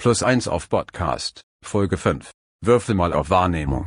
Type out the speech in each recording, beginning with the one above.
Plus 1 auf Podcast, Folge 5. Würfel mal auf Wahrnehmung.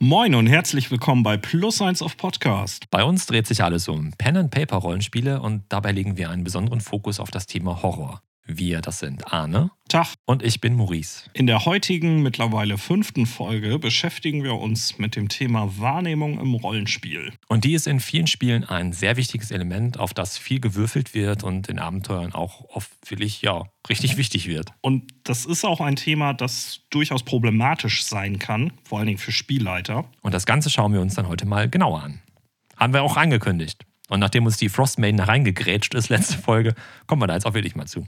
Moin und herzlich willkommen bei Plus 1 auf Podcast. Bei uns dreht sich alles um Pen-and-Paper-Rollenspiele und dabei legen wir einen besonderen Fokus auf das Thema Horror. Wir, das sind Arne Tag. und ich bin Maurice. In der heutigen, mittlerweile fünften Folge beschäftigen wir uns mit dem Thema Wahrnehmung im Rollenspiel. Und die ist in vielen Spielen ein sehr wichtiges Element, auf das viel gewürfelt wird und in Abenteuern auch oft wirklich, ja, richtig wichtig wird. Und das ist auch ein Thema, das durchaus problematisch sein kann, vor allen Dingen für Spielleiter. Und das Ganze schauen wir uns dann heute mal genauer an. Haben wir auch angekündigt. Und nachdem uns die Frostmaiden da reingegrätscht ist, letzte Folge, kommen wir da jetzt auch wirklich mal zu.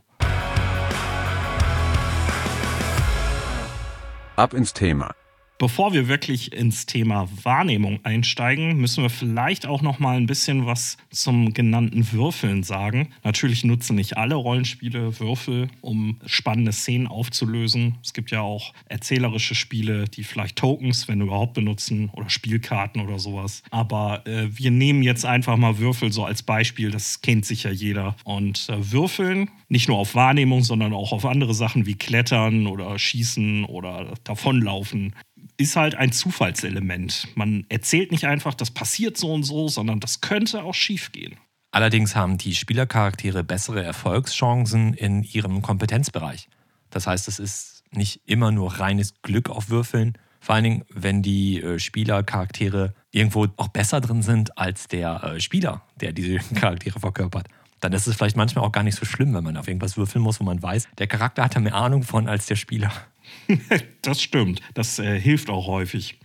Ab ins Thema. Bevor wir wirklich ins Thema Wahrnehmung einsteigen, müssen wir vielleicht auch noch mal ein bisschen was zum genannten Würfeln sagen. Natürlich nutzen nicht alle Rollenspiele Würfel, um spannende Szenen aufzulösen. Es gibt ja auch erzählerische Spiele, die vielleicht Tokens, wenn überhaupt, benutzen oder Spielkarten oder sowas. Aber äh, wir nehmen jetzt einfach mal Würfel so als Beispiel. Das kennt sicher jeder. Und äh, Würfeln nicht nur auf Wahrnehmung, sondern auch auf andere Sachen wie Klettern oder Schießen oder Davonlaufen ist halt ein Zufallselement. Man erzählt nicht einfach, das passiert so und so, sondern das könnte auch schiefgehen. Allerdings haben die Spielercharaktere bessere Erfolgschancen in ihrem Kompetenzbereich. Das heißt, es ist nicht immer nur reines Glück auf Würfeln. Vor allen Dingen, wenn die äh, Spielercharaktere irgendwo auch besser drin sind als der äh, Spieler, der diese Charaktere verkörpert. Dann ist es vielleicht manchmal auch gar nicht so schlimm, wenn man auf irgendwas würfeln muss, wo man weiß, der Charakter hat da mehr Ahnung von als der Spieler. das stimmt. Das äh, hilft auch häufig.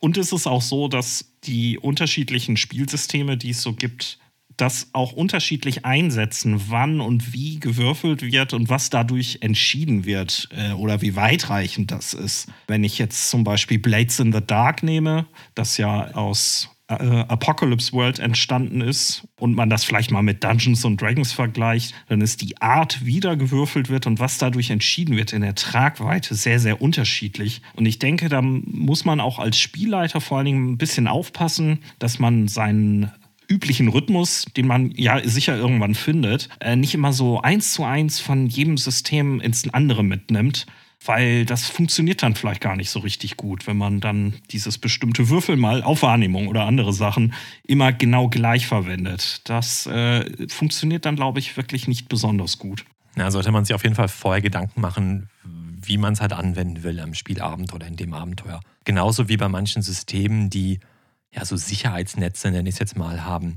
Und es ist auch so, dass die unterschiedlichen Spielsysteme, die es so gibt, das auch unterschiedlich einsetzen, wann und wie gewürfelt wird und was dadurch entschieden wird äh, oder wie weitreichend das ist. Wenn ich jetzt zum Beispiel Blades in the Dark nehme, das ja aus äh, Apocalypse World entstanden ist und man das vielleicht mal mit Dungeons und Dragons vergleicht, dann ist die Art, wie da gewürfelt wird und was dadurch entschieden wird in der Tragweite sehr, sehr unterschiedlich. Und ich denke, da muss man auch als Spielleiter vor allen Dingen ein bisschen aufpassen, dass man seinen üblichen Rhythmus, den man ja sicher irgendwann findet, äh, nicht immer so eins zu eins von jedem System ins andere mitnimmt, weil das funktioniert dann vielleicht gar nicht so richtig gut, wenn man dann dieses bestimmte Würfel mal auf Wahrnehmung oder andere Sachen immer genau gleich verwendet. Das äh, funktioniert dann, glaube ich, wirklich nicht besonders gut. Ja, sollte man sich auf jeden Fall vorher Gedanken machen, wie man es halt anwenden will am Spielabend oder in dem Abenteuer. Genauso wie bei manchen Systemen, die ja so Sicherheitsnetze, nenne ich es jetzt mal, haben,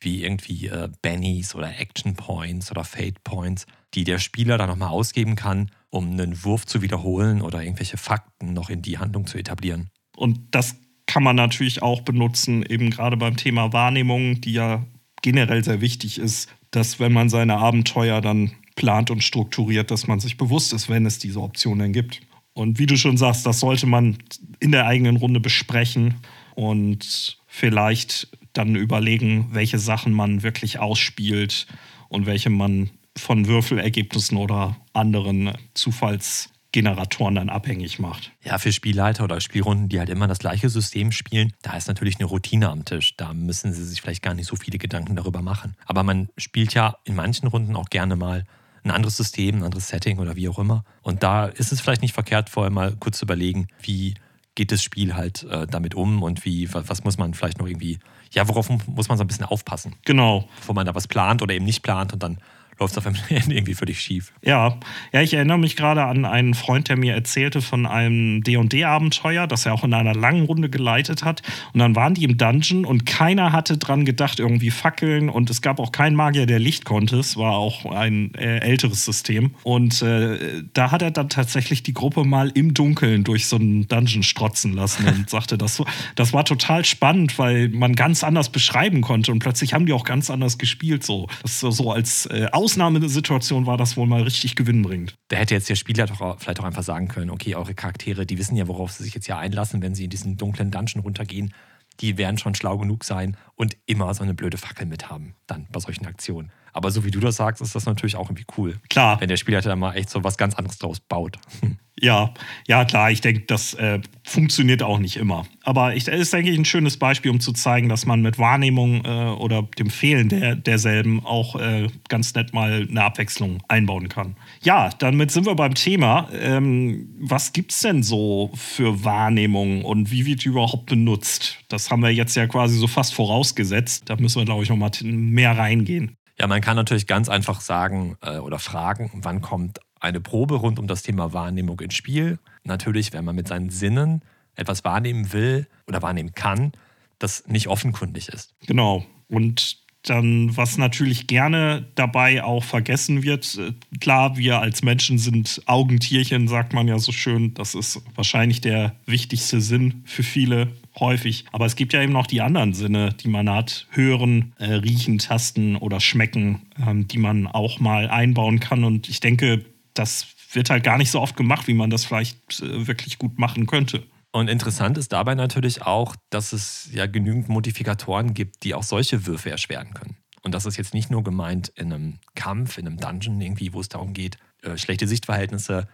wie irgendwie äh, Bennies oder Action Points oder Fate Points, die der Spieler dann nochmal ausgeben kann, um einen Wurf zu wiederholen oder irgendwelche Fakten noch in die Handlung zu etablieren. Und das kann man natürlich auch benutzen, eben gerade beim Thema Wahrnehmung, die ja generell sehr wichtig ist, dass wenn man seine Abenteuer dann plant und strukturiert, dass man sich bewusst ist, wenn es diese Optionen gibt. Und wie du schon sagst, das sollte man in der eigenen Runde besprechen und vielleicht dann überlegen, welche Sachen man wirklich ausspielt und welche man von Würfelergebnissen oder anderen Zufallsgeneratoren dann abhängig macht. Ja, für Spielleiter oder Spielrunden, die halt immer das gleiche System spielen, da ist natürlich eine Routine am Tisch. Da müssen sie sich vielleicht gar nicht so viele Gedanken darüber machen. Aber man spielt ja in manchen Runden auch gerne mal ein anderes System, ein anderes Setting oder wie auch immer. Und da ist es vielleicht nicht verkehrt, vorher mal kurz zu überlegen, wie geht das Spiel halt äh, damit um und wie, was, was, muss man vielleicht noch irgendwie, ja, worauf muss man so ein bisschen aufpassen? Genau. Bevor man da was plant oder eben nicht plant und dann läuft es auf einmal irgendwie völlig schief. Ja, ja, ich erinnere mich gerade an einen Freund, der mir erzählte von einem D&D-Abenteuer, das er auch in einer langen Runde geleitet hat. Und dann waren die im Dungeon und keiner hatte dran gedacht, irgendwie Fackeln. Und es gab auch keinen Magier, der Licht konnte. Es war auch ein äh, älteres System. Und äh, da hat er dann tatsächlich die Gruppe mal im Dunkeln durch so einen Dungeon strotzen lassen und sagte, das, das war total spannend, weil man ganz anders beschreiben konnte. Und plötzlich haben die auch ganz anders gespielt. So, das so als äh, Ausnahmesituation war das wohl mal richtig gewinnbringend. Da hätte jetzt der Spieler doch vielleicht auch einfach sagen können, okay, eure Charaktere, die wissen ja, worauf sie sich jetzt ja einlassen, wenn sie in diesen dunklen Dungeon runtergehen. Die werden schon schlau genug sein und immer so eine blöde Fackel mit haben, dann bei solchen Aktionen. Aber so wie du das sagst, ist das natürlich auch irgendwie cool. Klar. Wenn der Spielleiter da mal echt so was ganz anderes draus baut. Ja, ja klar, ich denke, das äh, funktioniert auch nicht immer. Aber ich, ist, denke ich, ein schönes Beispiel, um zu zeigen, dass man mit Wahrnehmung äh, oder dem Fehlen der, derselben auch äh, ganz nett mal eine Abwechslung einbauen kann. Ja, damit sind wir beim Thema. Ähm, was gibt es denn so für Wahrnehmung und wie wird die überhaupt benutzt? Das haben wir jetzt ja quasi so fast vorausgesetzt. Da müssen wir, glaube ich, noch mal mehr reingehen. Ja, man kann natürlich ganz einfach sagen äh, oder fragen, wann kommt eine Probe rund um das Thema Wahrnehmung ins Spiel. Natürlich, wenn man mit seinen Sinnen etwas wahrnehmen will oder wahrnehmen kann, das nicht offenkundig ist. Genau. Und dann, was natürlich gerne dabei auch vergessen wird, äh, klar, wir als Menschen sind Augentierchen, sagt man ja so schön. Das ist wahrscheinlich der wichtigste Sinn für viele häufig. Aber es gibt ja eben noch die anderen Sinne, die man hat. Hören, äh, riechen, tasten oder schmecken, ähm, die man auch mal einbauen kann. Und ich denke, das wird halt gar nicht so oft gemacht, wie man das vielleicht äh, wirklich gut machen könnte. Und interessant ist dabei natürlich auch, dass es ja genügend Modifikatoren gibt, die auch solche Würfe erschweren können. Und das ist jetzt nicht nur gemeint in einem Kampf, in einem Dungeon irgendwie, wo es darum geht, äh, schlechte Sichtverhältnisse,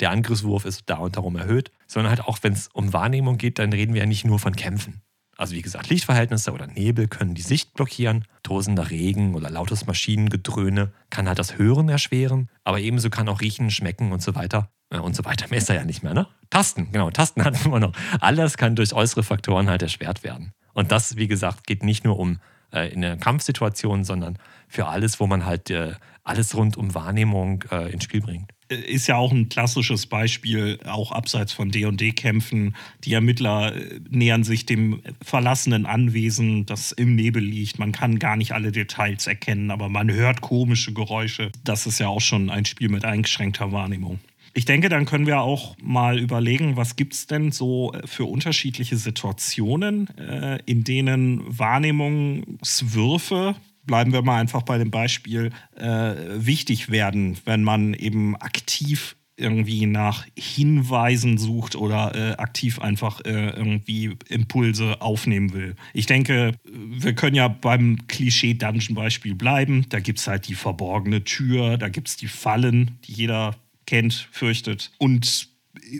der Angriffswurf ist da und darum erhöht, sondern halt auch, wenn es um Wahrnehmung geht, dann reden wir ja nicht nur von Kämpfen. Also wie gesagt, Lichtverhältnisse oder Nebel können die Sicht blockieren, tosender Regen oder lautes Maschinengedröhne kann halt das Hören erschweren, aber ebenso kann auch Riechen, Schmecken und so weiter äh, und so weiter. Mehr ist da ja nicht mehr, ne? Tasten, genau, Tasten hatten wir noch. Alles kann durch äußere Faktoren halt erschwert werden. Und das, wie gesagt, geht nicht nur um äh, in der Kampfsituation, sondern für alles, wo man halt äh, alles rund um Wahrnehmung äh, ins Spiel bringt ist ja auch ein klassisches Beispiel, auch abseits von D&D-Kämpfen. Die Ermittler äh, nähern sich dem verlassenen Anwesen, das im Nebel liegt. Man kann gar nicht alle Details erkennen, aber man hört komische Geräusche. Das ist ja auch schon ein Spiel mit eingeschränkter Wahrnehmung. Ich denke, dann können wir auch mal überlegen, was gibt es denn so für unterschiedliche Situationen, äh, in denen Wahrnehmungswürfe bleiben wir mal einfach bei dem Beispiel, äh, wichtig werden, wenn man eben aktiv irgendwie nach Hinweisen sucht oder äh, aktiv einfach äh, irgendwie Impulse aufnehmen will. Ich denke, wir können ja beim Klischee-Dungeon-Beispiel bleiben. Da gibt es halt die verborgene Tür, da gibt es die Fallen, die jeder kennt, fürchtet. Und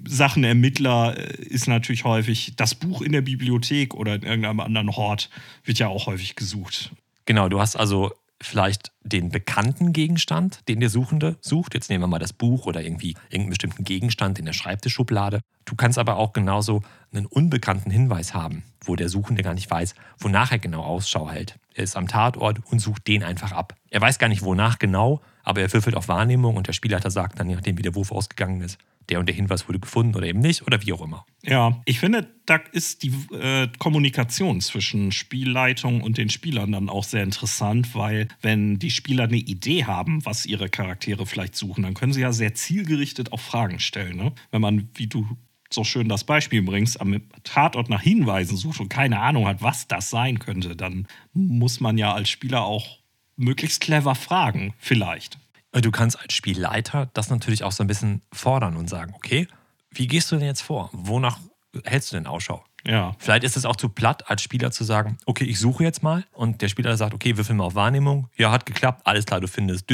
Sachen Ermittler äh, ist natürlich häufig das Buch in der Bibliothek oder in irgendeinem anderen Hort wird ja auch häufig gesucht. Genau, du hast also vielleicht den bekannten Gegenstand, den der Suchende sucht. Jetzt nehmen wir mal das Buch oder irgendwie irgendeinen bestimmten Gegenstand in der Schreibtischschublade. Du kannst aber auch genauso einen unbekannten Hinweis haben, wo der Suchende gar nicht weiß, wonach er genau Ausschau hält. Er ist am Tatort und sucht den einfach ab. Er weiß gar nicht, wonach genau, aber er würfelt auf Wahrnehmung und der Spielleiter sagt dann, je nachdem, wie der Wurf ausgegangen ist, der und der Hinweis wurde gefunden oder eben nicht oder wie auch immer. Ja, ich finde, da ist die äh, Kommunikation zwischen Spielleitung und den Spielern dann auch sehr interessant, weil wenn die Spieler eine Idee haben, was ihre Charaktere vielleicht suchen, dann können sie ja sehr zielgerichtet auch Fragen stellen. Ne? Wenn man, wie du so schön das Beispiel bringst, am Tatort nach Hinweisen sucht und keine Ahnung hat, was das sein könnte, dann muss man ja als Spieler auch möglichst clever fragen, vielleicht. Du kannst als Spielleiter das natürlich auch so ein bisschen fordern und sagen, okay, wie gehst du denn jetzt vor? Wonach hältst du denn Ausschau? Ja. Vielleicht ist es auch zu platt, als Spieler zu sagen, okay, ich suche jetzt mal. Und der Spieler sagt, okay, würfel mal auf Wahrnehmung. Ja, hat geklappt, alles klar, du findest.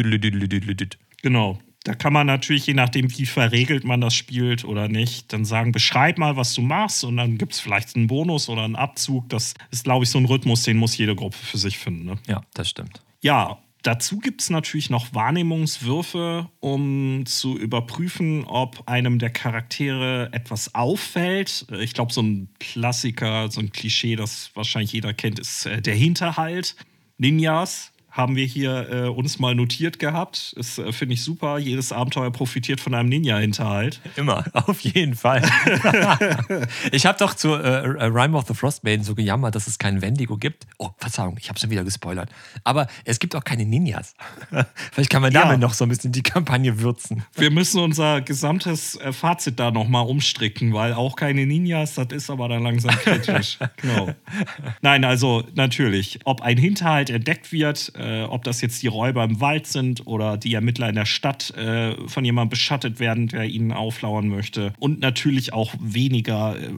Genau. Da kann man natürlich, je nachdem, wie verregelt man das spielt oder nicht, dann sagen, beschreib mal, was du machst und dann gibt es vielleicht einen Bonus oder einen Abzug. Das ist, glaube ich, so ein Rhythmus, den muss jede Gruppe für sich finden. Ne? Ja, das stimmt. Ja, Dazu gibt es natürlich noch Wahrnehmungswürfe, um zu überprüfen, ob einem der Charaktere etwas auffällt. Ich glaube, so ein Klassiker, so ein Klischee, das wahrscheinlich jeder kennt, ist äh, der Hinterhalt. Ninjas haben wir hier äh, uns mal notiert gehabt. Das äh, finde ich super. Jedes Abenteuer profitiert von einem Ninja-Hinterhalt. Immer, auf jeden Fall. ich habe doch zu äh, äh, Rime of the Frostmaiden so gejammert, dass es keinen Wendigo gibt. Oh, Verzeihung, ich habe schon wieder gespoilert. Aber es gibt auch keine Ninjas. Vielleicht kann man damit ja. noch so ein bisschen die Kampagne würzen. Wir müssen unser gesamtes äh, Fazit da nochmal umstricken, weil auch keine Ninjas, das ist aber dann langsam kritisch. genau. Nein, also natürlich, ob ein Hinterhalt entdeckt wird, äh, ob das jetzt die Räuber im Wald sind oder die Ermittler in der Stadt äh, von jemandem beschattet werden, der ihnen auflauern möchte. Und natürlich auch weniger äh,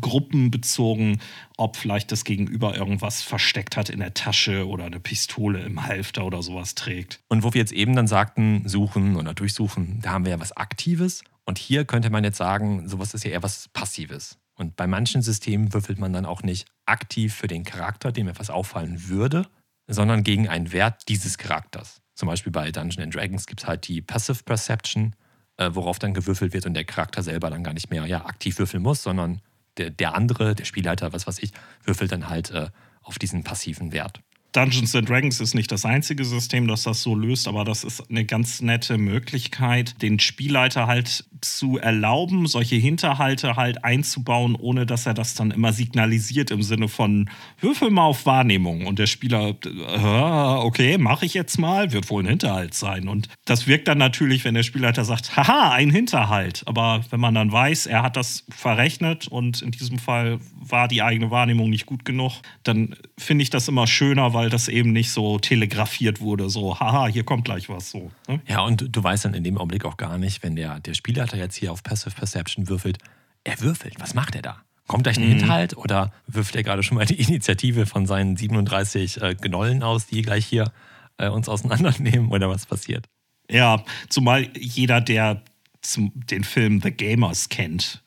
gruppenbezogen, ob vielleicht das Gegenüber irgendwas versteckt hat in der Tasche oder eine Pistole im Halfter oder sowas trägt. Und wo wir jetzt eben dann sagten, suchen oder durchsuchen, da haben wir ja was Aktives. Und hier könnte man jetzt sagen, sowas ist ja eher was Passives. Und bei manchen Systemen würfelt man dann auch nicht aktiv für den Charakter, dem etwas auffallen würde, sondern gegen einen Wert dieses Charakters. Zum Beispiel bei Dungeons Dragons gibt es halt die Passive Perception, äh, worauf dann gewürfelt wird und der Charakter selber dann gar nicht mehr ja, aktiv würfeln muss, sondern der, der andere, der Spielleiter, was weiß ich, würfelt dann halt äh, auf diesen passiven Wert. Dungeons and Dragons ist nicht das einzige System, das das so löst, aber das ist eine ganz nette Möglichkeit, den Spielleiter halt zu erlauben, solche Hinterhalte halt einzubauen, ohne dass er das dann immer signalisiert im Sinne von Würfel mal auf Wahrnehmung und der Spieler, äh, okay, mache ich jetzt mal, wird wohl ein Hinterhalt sein. Und das wirkt dann natürlich, wenn der Spielleiter sagt, haha, ein Hinterhalt. Aber wenn man dann weiß, er hat das verrechnet und in diesem Fall war die eigene Wahrnehmung nicht gut genug, dann finde ich das immer schöner, weil das eben nicht so telegrafiert wurde, so, haha, hier kommt gleich was so. Ne? Ja, und du weißt dann in dem Augenblick auch gar nicht, wenn der, der Spielleiter jetzt hier auf Passive Perception würfelt, er würfelt, was macht er da? Kommt gleich ein mhm. Hinterhalt oder wirft er gerade schon mal die Initiative von seinen 37 äh, Gnollen aus, die gleich hier äh, uns auseinandernehmen oder was passiert? Ja, zumal jeder, der zum, den Film The Gamers kennt,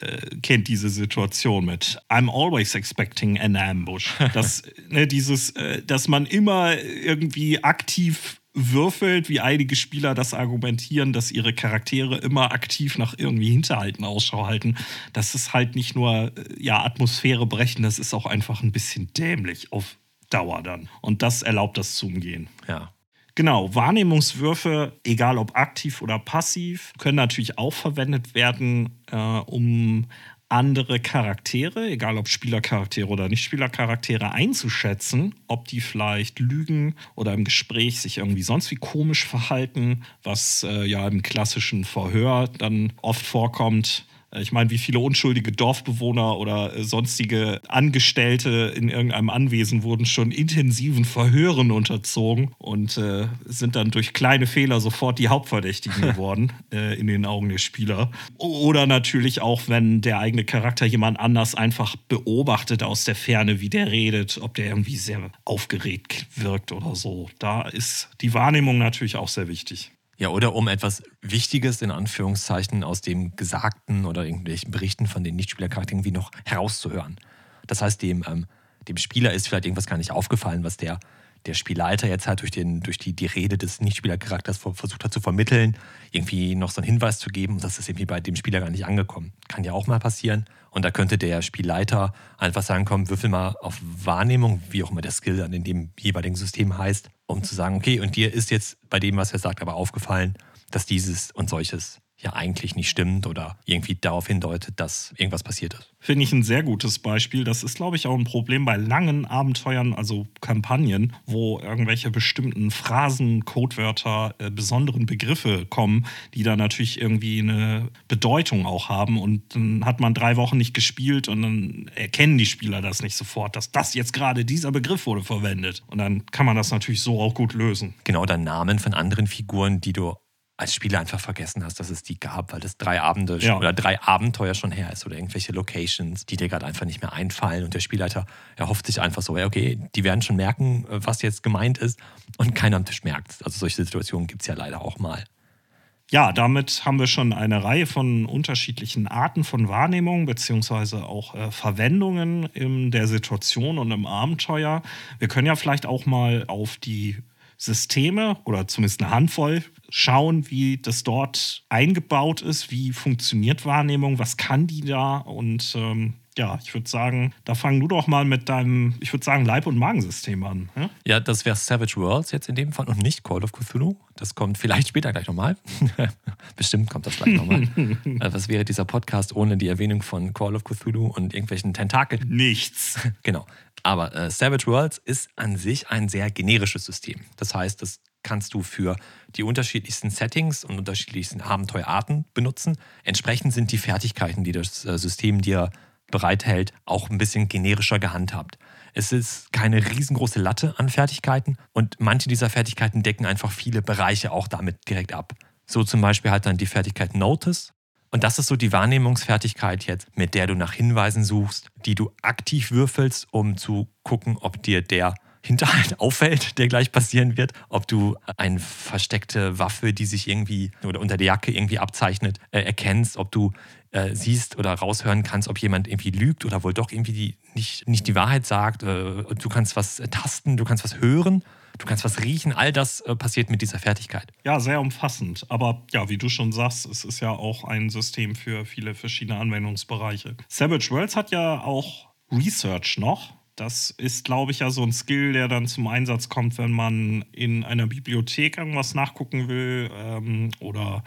äh, kennt diese Situation mit I'm always expecting an ambush. Das, ne, dieses, äh, dass man immer irgendwie aktiv würfelt, wie einige Spieler das argumentieren, dass ihre Charaktere immer aktiv nach irgendwie Hinterhalten Ausschau halten. Das ist halt nicht nur äh, ja, Atmosphäre brechen, das ist auch einfach ein bisschen dämlich auf Dauer dann. Und das erlaubt das zu umgehen. Ja. Genau, Wahrnehmungswürfe, egal ob aktiv oder passiv, können natürlich auch verwendet werden, äh, um andere Charaktere, egal ob Spielercharaktere oder Nicht-Spielercharaktere, einzuschätzen, ob die vielleicht lügen oder im Gespräch sich irgendwie sonst wie komisch verhalten, was äh, ja im klassischen Verhör dann oft vorkommt. Ich meine, wie viele unschuldige Dorfbewohner oder äh, sonstige Angestellte in irgendeinem Anwesen wurden schon intensiven Verhören unterzogen und äh, sind dann durch kleine Fehler sofort die Hauptverdächtigen geworden äh, in den Augen der Spieler. Oder natürlich auch, wenn der eigene Charakter jemand anders einfach beobachtet aus der Ferne, wie der redet, ob der irgendwie sehr aufgeregt wirkt oder so. Da ist die Wahrnehmung natürlich auch sehr wichtig. Ja, oder um etwas Wichtiges in Anführungszeichen aus dem Gesagten oder irgendwelchen Berichten von den Nichtspielercharakteren irgendwie noch herauszuhören. Das heißt, dem, ähm, dem Spieler ist vielleicht irgendwas gar nicht aufgefallen, was der, der Spielleiter jetzt halt durch, den, durch die, die Rede des Nichtspielercharakters versucht hat zu vermitteln, irgendwie noch so einen Hinweis zu geben. Und das ist irgendwie bei dem Spieler gar nicht angekommen. Kann ja auch mal passieren. Und da könnte der Spielleiter einfach sagen, komm, würfel mal auf Wahrnehmung, wie auch immer der Skill dann in dem jeweiligen System heißt, um zu sagen, okay, und dir ist jetzt bei dem, was er sagt, aber aufgefallen, dass dieses und solches ja eigentlich nicht stimmt oder irgendwie darauf hindeutet, dass irgendwas passiert ist. Finde ich ein sehr gutes Beispiel. Das ist, glaube ich, auch ein Problem bei langen Abenteuern, also Kampagnen, wo irgendwelche bestimmten Phrasen, Codewörter, äh, besonderen Begriffe kommen, die da natürlich irgendwie eine Bedeutung auch haben. Und dann hat man drei Wochen nicht gespielt und dann erkennen die Spieler das nicht sofort, dass das jetzt gerade dieser Begriff wurde verwendet. Und dann kann man das natürlich so auch gut lösen. Genau, oder Namen von anderen Figuren, die du als Spieler einfach vergessen hast, dass es die gab, weil das drei Abende ja. oder drei Abenteuer schon her ist oder irgendwelche Locations, die dir gerade einfach nicht mehr einfallen und der Spielleiter erhofft sich einfach so, okay, die werden schon merken, was jetzt gemeint ist und keiner am Tisch merkt. Also solche Situationen gibt es ja leider auch mal. Ja, damit haben wir schon eine Reihe von unterschiedlichen Arten von Wahrnehmung beziehungsweise auch äh, Verwendungen in der Situation und im Abenteuer. Wir können ja vielleicht auch mal auf die Systeme oder zumindest eine Handvoll schauen, wie das dort eingebaut ist, wie funktioniert Wahrnehmung, was kann die da und ähm, ja, ich würde sagen, da fang du doch mal mit deinem, ich würde sagen, Leib- und Magensystem an. Ja, ja das wäre Savage Worlds jetzt in dem Fall und nicht Call of Cthulhu. Das kommt vielleicht später gleich nochmal. Bestimmt kommt das gleich nochmal. Äh, was wäre dieser Podcast ohne die Erwähnung von Call of Cthulhu und irgendwelchen Tentakeln? Nichts. genau. Aber äh, Savage Worlds ist an sich ein sehr generisches System. Das heißt, das kannst du für die unterschiedlichsten Settings und unterschiedlichsten Abenteuerarten benutzen. Entsprechend sind die Fertigkeiten, die das äh, System dir bereithält, auch ein bisschen generischer gehandhabt. Es ist keine riesengroße Latte an Fertigkeiten und manche dieser Fertigkeiten decken einfach viele Bereiche auch damit direkt ab. So zum Beispiel halt dann die Fertigkeit Notice. Und das ist so die Wahrnehmungsfertigkeit jetzt, mit der du nach Hinweisen suchst, die du aktiv würfelst, um zu gucken, ob dir der Hinterhalt auffällt, der gleich passieren wird, ob du eine versteckte Waffe, die sich irgendwie oder unter der Jacke irgendwie abzeichnet, äh, erkennst, ob du äh, siehst oder raushören kannst, ob jemand irgendwie lügt oder wohl doch irgendwie die, nicht, nicht die Wahrheit sagt. Äh, du kannst was tasten, du kannst was hören. Du kannst was riechen, all das äh, passiert mit dieser Fertigkeit. Ja, sehr umfassend. Aber ja, wie du schon sagst, es ist ja auch ein System für viele verschiedene Anwendungsbereiche. Savage Worlds hat ja auch Research noch. Das ist, glaube ich, ja so ein Skill, der dann zum Einsatz kommt, wenn man in einer Bibliothek irgendwas nachgucken will ähm, oder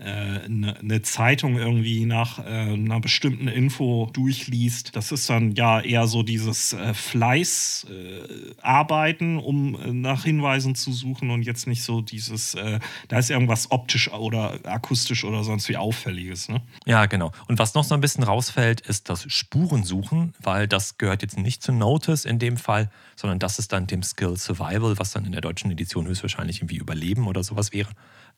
eine, äh, eine Zeitung irgendwie nach äh, einer bestimmten Info durchliest. Das ist dann ja eher so dieses äh, Fleißarbeiten, äh, um äh, nach Hinweisen zu suchen und jetzt nicht so dieses, äh, da ist irgendwas optisch oder akustisch oder sonst wie auffälliges. Ne? Ja, genau. Und was noch so ein bisschen rausfällt, ist das Spurensuchen, weil das gehört jetzt nicht zu Notice in dem Fall, sondern das ist dann dem Skill Survival, was dann in der deutschen Edition höchstwahrscheinlich irgendwie Überleben oder sowas wäre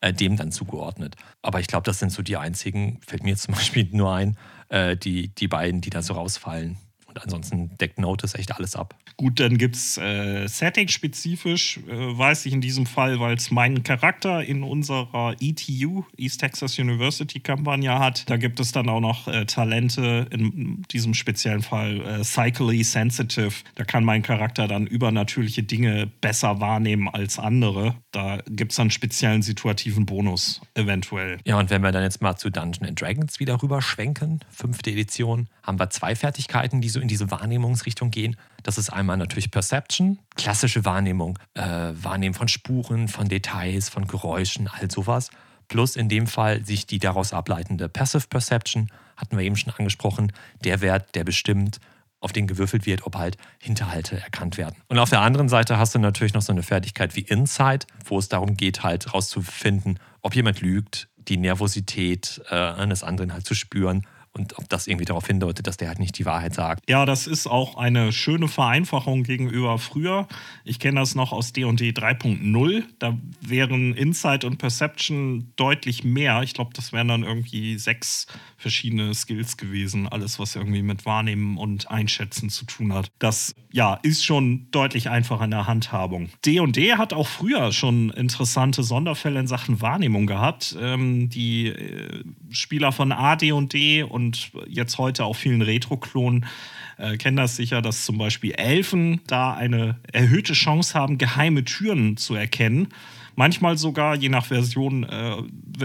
äh, dem dann zugeordnet. Aber ich glaube, das sind so die einzigen, fällt mir jetzt zum Beispiel nur ein, äh, die, die beiden, die da so rausfallen. Und ansonsten deckt Notice echt alles ab. Gut, dann gibt es äh, Setting-spezifisch, äh, weiß ich in diesem Fall, weil es meinen Charakter in unserer ETU, East Texas University-Kampagne hat. Da gibt es dann auch noch äh, Talente, in diesem speziellen Fall äh, Cyclically Sensitive. Da kann mein Charakter dann übernatürliche Dinge besser wahrnehmen als andere. Da gibt es dann speziellen situativen Bonus, eventuell. Ja, und wenn wir dann jetzt mal zu Dungeons Dragons wieder rüber schwenken, fünfte Edition, haben wir zwei Fertigkeiten, die so in diese Wahrnehmungsrichtung gehen. Das ist einmal natürlich Perception, klassische Wahrnehmung, äh, Wahrnehmen von Spuren, von Details, von Geräuschen, all sowas. Plus in dem Fall sich die daraus ableitende Passive Perception, hatten wir eben schon angesprochen, der Wert, der bestimmt, auf den gewürfelt wird, ob halt Hinterhalte erkannt werden. Und auf der anderen Seite hast du natürlich noch so eine Fertigkeit wie Insight, wo es darum geht, halt herauszufinden, ob jemand lügt, die Nervosität äh, eines anderen halt zu spüren und ob das irgendwie darauf hindeutet, dass der halt nicht die Wahrheit sagt. Ja, das ist auch eine schöne Vereinfachung gegenüber früher. Ich kenne das noch aus D&D 3.0. Da wären Insight und Perception deutlich mehr. Ich glaube, das wären dann irgendwie sechs verschiedene Skills gewesen. Alles, was irgendwie mit Wahrnehmen und Einschätzen zu tun hat. Das, ja, ist schon deutlich einfacher in der Handhabung. D&D hat auch früher schon interessante Sonderfälle in Sachen Wahrnehmung gehabt. Ähm, die äh, Spieler von AD&D und und jetzt heute auch vielen Retro-Klonen äh, kennen das sicher, dass zum Beispiel Elfen da eine erhöhte Chance haben, geheime Türen zu erkennen manchmal sogar, je nach Version, äh,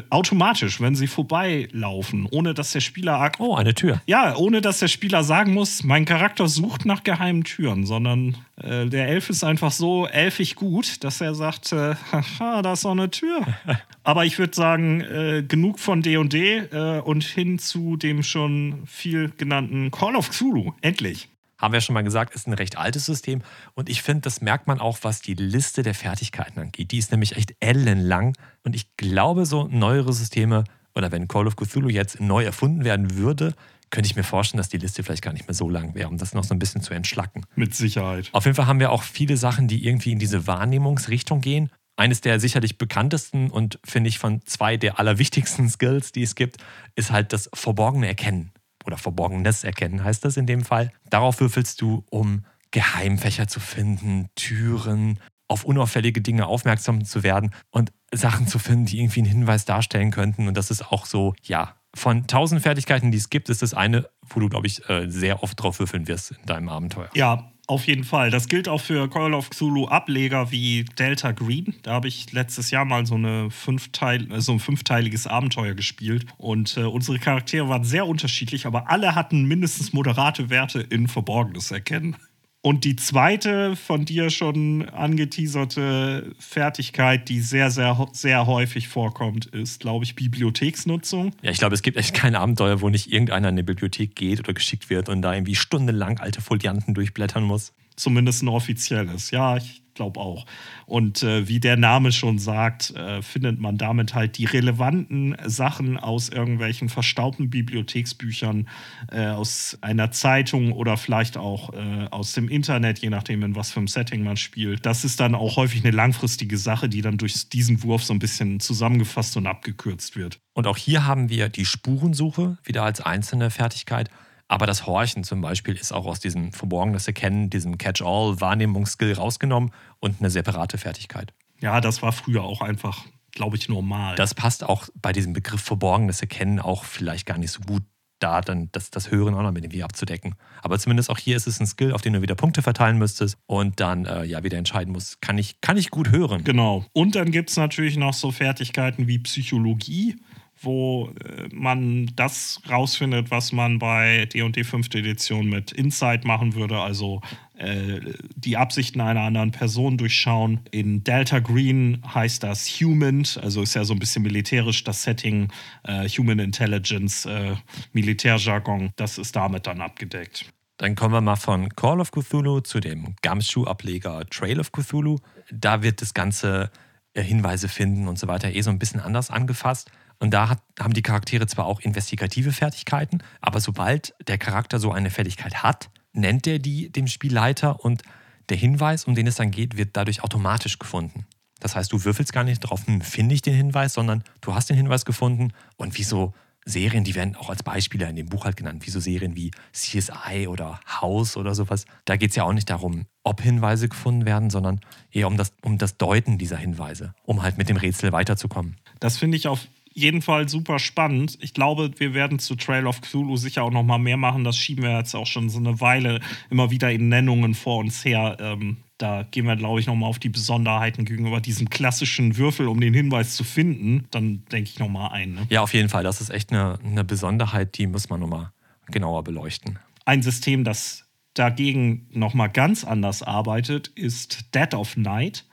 automatisch, wenn sie vorbeilaufen, ohne dass der Spieler. Oh, eine Tür. Ja, ohne dass der Spieler sagen muss, mein Charakter sucht nach geheimen Türen, sondern äh, der Elf ist einfach so elfig gut, dass er sagt, äh, haha, da ist auch eine Tür. Aber ich würde sagen, äh, genug von D&D &D, äh, und hin zu dem schon viel genannten Call of Cthulhu. Endlich haben wir schon mal gesagt, ist ein recht altes System. Und ich finde, das merkt man auch, was die Liste der Fertigkeiten angeht. Die ist nämlich echt ellenlang. Und ich glaube, so neuere Systeme oder wenn Call of Cthulhu jetzt neu erfunden werden würde, könnte ich mir vorstellen, dass die Liste vielleicht gar nicht mehr so lang wäre, um das noch so ein bisschen zu entschlacken. Mit Sicherheit. Auf jeden Fall haben wir auch viele Sachen, die irgendwie in diese Wahrnehmungsrichtung gehen. Eines der sicherlich bekanntesten und finde ich von zwei der allerwichtigsten Skills, die es gibt, ist halt das verborgene Erkennen oder Verborgenes erkennen heißt das in dem Fall. Darauf würfelst du, um Geheimfächer zu finden, Türen, auf unauffällige Dinge aufmerksam zu werden und Sachen zu finden, die irgendwie einen Hinweis darstellen könnten. Und das ist auch so, ja, von tausend Fertigkeiten, die es gibt, ist das eine, wo du, glaube ich, äh, sehr oft drauf würfeln wirst in deinem Abenteuer. Ja, auf jeden Fall. Das gilt auch für Call of Cthulhu Ableger wie Delta Green. Da habe ich letztes Jahr mal so, eine Fünfteil, so ein fünfteiliges Abenteuer gespielt. Und äh, unsere Charaktere waren sehr unterschiedlich, aber alle hatten mindestens moderate Werte in Verborgenes erkennen. Und die zweite von dir schon angeteaserte Fertigkeit, die sehr, sehr, sehr häufig vorkommt, ist, glaube ich, Bibliotheksnutzung. Ja, ich glaube, es gibt echt kein Abenteuer, wo nicht irgendeiner in eine Bibliothek geht oder geschickt wird und da irgendwie stundenlang alte Folianten durchblättern muss. Zumindest ein offizielles. Ja, ich glaube auch. Und äh, wie der Name schon sagt, äh, findet man damit halt die relevanten Sachen aus irgendwelchen verstaubten Bibliotheksbüchern, äh, aus einer Zeitung oder vielleicht auch äh, aus dem Internet, je nachdem, in was für einem Setting man spielt. Das ist dann auch häufig eine langfristige Sache, die dann durch diesen Wurf so ein bisschen zusammengefasst und abgekürzt wird. Und auch hier haben wir die Spurensuche wieder als einzelne Fertigkeit. Aber das Horchen zum Beispiel ist auch aus diesem verborgenes Erkennen, diesem Catch-all-Wahrnehmungsskill rausgenommen und eine separate Fertigkeit. Ja, das war früher auch einfach, glaube ich, normal. Das passt auch bei diesem Begriff verborgenes Erkennen auch vielleicht gar nicht so gut da, dann das, das Hören auch noch mit irgendwie abzudecken. Aber zumindest auch hier ist es ein Skill, auf den du wieder Punkte verteilen müsstest und dann äh, ja wieder entscheiden musst, kann ich, kann ich gut hören. Genau. Und dann gibt es natürlich noch so Fertigkeiten wie Psychologie wo äh, man das rausfindet, was man bei D&D 5. Edition mit Insight machen würde, also äh, die Absichten einer anderen Person durchschauen. In Delta Green heißt das Human, also ist ja so ein bisschen militärisch das Setting, äh, Human Intelligence, äh, Militärjargon, das ist damit dann abgedeckt. Dann kommen wir mal von Call of Cthulhu zu dem Gumshoe-Ableger Trail of Cthulhu. Da wird das Ganze äh, Hinweise finden und so weiter eh so ein bisschen anders angefasst. Und da hat, haben die Charaktere zwar auch investigative Fertigkeiten, aber sobald der Charakter so eine Fertigkeit hat, nennt er die dem Spielleiter und der Hinweis, um den es dann geht, wird dadurch automatisch gefunden. Das heißt, du würfelst gar nicht drauf, hm, finde ich den Hinweis, sondern du hast den Hinweis gefunden und wie so Serien, die werden auch als Beispiele in dem Buch halt genannt, wie Serien wie CSI oder House oder sowas. Da geht es ja auch nicht darum, ob Hinweise gefunden werden, sondern eher um das, um das Deuten dieser Hinweise, um halt mit dem Rätsel weiterzukommen. Das finde ich auf jeden Fall super spannend. Ich glaube, wir werden zu Trail of Cthulhu sicher auch noch mal mehr machen. Das schieben wir jetzt auch schon so eine Weile immer wieder in Nennungen vor uns her. Ähm, da gehen wir, glaube ich, noch mal auf die Besonderheiten gegenüber diesem klassischen Würfel, um den Hinweis zu finden. Dann denke ich noch mal ein. Ne? Ja, auf jeden Fall. Das ist echt eine, eine Besonderheit, die muss man noch mal genauer beleuchten. Ein System, das dagegen noch mal ganz anders arbeitet, ist Dead of Night.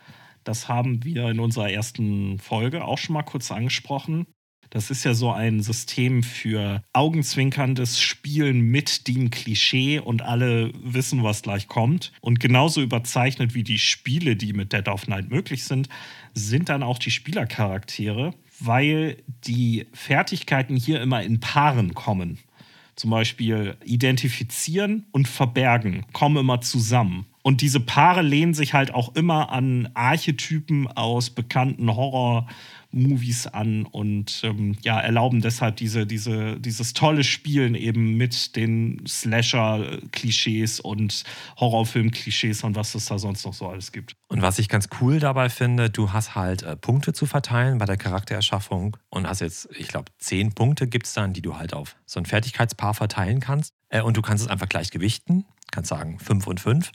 Das haben wir in unserer ersten Folge auch schon mal kurz angesprochen. Das ist ja so ein System für augenzwinkerndes Spielen mit dem Klischee und alle wissen, was gleich kommt. Und genauso überzeichnet wie die Spiele, die mit Dead of Night möglich sind, sind dann auch die Spielercharaktere, weil die Fertigkeiten hier immer in Paaren kommen. Zum Beispiel identifizieren und verbergen kommen immer zusammen. Und diese Paare lehnen sich halt auch immer an Archetypen aus bekannten Horror- Movies an und ähm, ja, erlauben deshalb diese, diese, dieses tolle Spielen eben mit den Slasher-Klischees und Horrorfilm-Klischees und was es da sonst noch so alles gibt. Und was ich ganz cool dabei finde, du hast halt äh, Punkte zu verteilen bei der Charaktererschaffung und hast jetzt, ich glaube, zehn Punkte gibt es dann, die du halt auf so ein Fertigkeitspaar verteilen kannst. Äh, und du kannst es einfach gleich gewichten, kannst sagen fünf und fünf.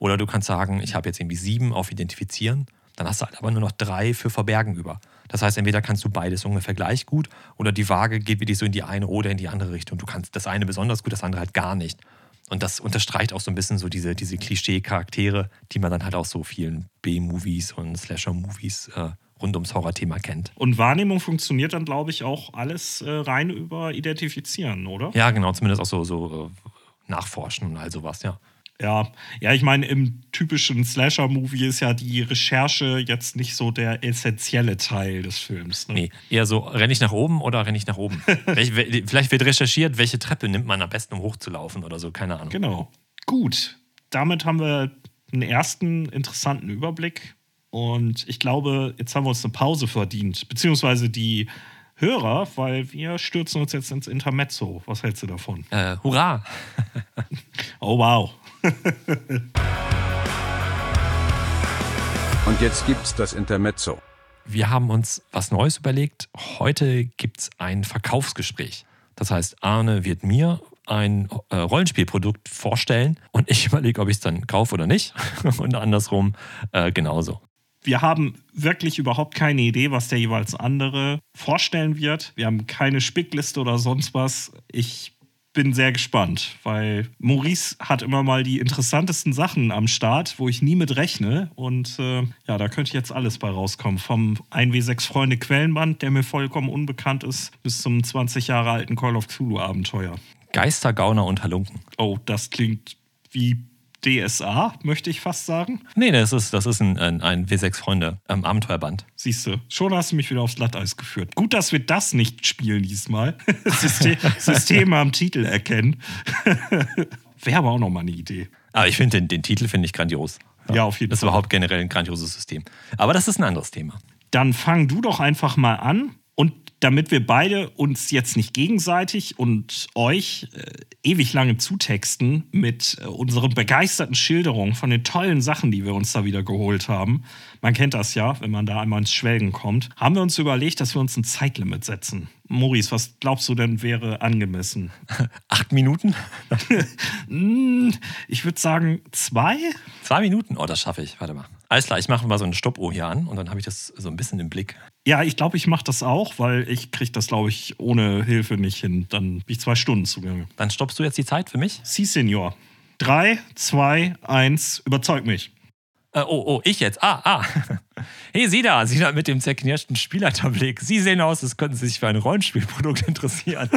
Oder du kannst sagen, ich habe jetzt irgendwie sieben auf Identifizieren, dann hast du halt aber nur noch drei für Verbergen über. Das heißt, entweder kannst du beides ungefähr gleich gut oder die Waage geht wirklich so in die eine oder in die andere Richtung. Du kannst das eine besonders gut, das andere halt gar nicht. Und das unterstreicht auch so ein bisschen so diese, diese Klischee-Charaktere, die man dann halt aus so vielen B-Movies und Slasher-Movies äh, rund ums Horror-Thema kennt. Und Wahrnehmung funktioniert dann, glaube ich, auch alles äh, rein über Identifizieren, oder? Ja, genau, zumindest auch so, so äh, Nachforschen und all sowas, ja. Ja, ja, ich meine, im typischen Slasher-Movie ist ja die Recherche jetzt nicht so der essentielle Teil des Films. Ne? Nee, eher so, renne ich nach oben oder renne ich nach oben? Vielleicht wird recherchiert, welche Treppe nimmt man am besten, um hochzulaufen oder so, keine Ahnung. Genau. Gut, damit haben wir einen ersten interessanten Überblick. Und ich glaube, jetzt haben wir uns eine Pause verdient, beziehungsweise die Hörer, weil wir stürzen uns jetzt ins Intermezzo. Was hältst du davon? Äh, hurra! oh, wow. Und jetzt gibt's das Intermezzo. Wir haben uns was Neues überlegt. Heute gibt's ein Verkaufsgespräch. Das heißt, Arne wird mir ein äh, Rollenspielprodukt vorstellen und ich überlege, ob ich es dann kaufe oder nicht. und andersrum äh, genauso. Wir haben wirklich überhaupt keine Idee, was der jeweils andere vorstellen wird. Wir haben keine Spickliste oder sonst was. Ich bin sehr gespannt, weil Maurice hat immer mal die interessantesten Sachen am Start, wo ich nie mit rechne. Und äh, ja, da könnte jetzt alles bei rauskommen. Vom 1W6 Freunde Quellenband, der mir vollkommen unbekannt ist, bis zum 20 Jahre alten Call of Cthulhu Abenteuer. Geister, Gauner und Halunken. Oh, das klingt wie DSA, möchte ich fast sagen. Nee, das ist, das ist ein, ein, ein W6-Freunde-Abenteuerband. Siehst du, schon hast du mich wieder aufs Glatteis geführt. Gut, dass wir das nicht spielen diesmal. System, Systeme am Titel erkennen. Wäre aber auch nochmal eine Idee. Aber ich finde den, den Titel finde ich grandios. Ja, auf jeden Das ist Fall. überhaupt generell ein grandioses System. Aber das ist ein anderes Thema. Dann fang du doch einfach mal an. Und damit wir beide uns jetzt nicht gegenseitig und euch äh, ewig lange zutexten mit äh, unseren begeisterten Schilderungen von den tollen Sachen, die wir uns da wieder geholt haben, man kennt das ja, wenn man da einmal ins Schwelgen kommt, haben wir uns überlegt, dass wir uns ein Zeitlimit setzen. Maurice, was glaubst du denn wäre angemessen? Acht Minuten? Hm, ich würde sagen zwei. Zwei Minuten? Oh, das schaffe ich. Warte mal. Alles klar, ich mache mal so eine Stoppuhr hier an und dann habe ich das so ein bisschen im Blick. Ja, ich glaube, ich mache das auch, weil ich kriege das, glaube ich, ohne Hilfe nicht hin. Dann bin ich zwei Stunden zugange. Dann stoppst du jetzt die Zeit für mich? Si, Senor. Drei, zwei, eins, überzeug mich. Äh, oh, oh, ich jetzt. Ah, ah. Hey, Sie da, Sie da mit dem zerknirschten Spielertablik. Sie sehen aus, als könnten Sie sich für ein Rollenspielprodukt interessieren.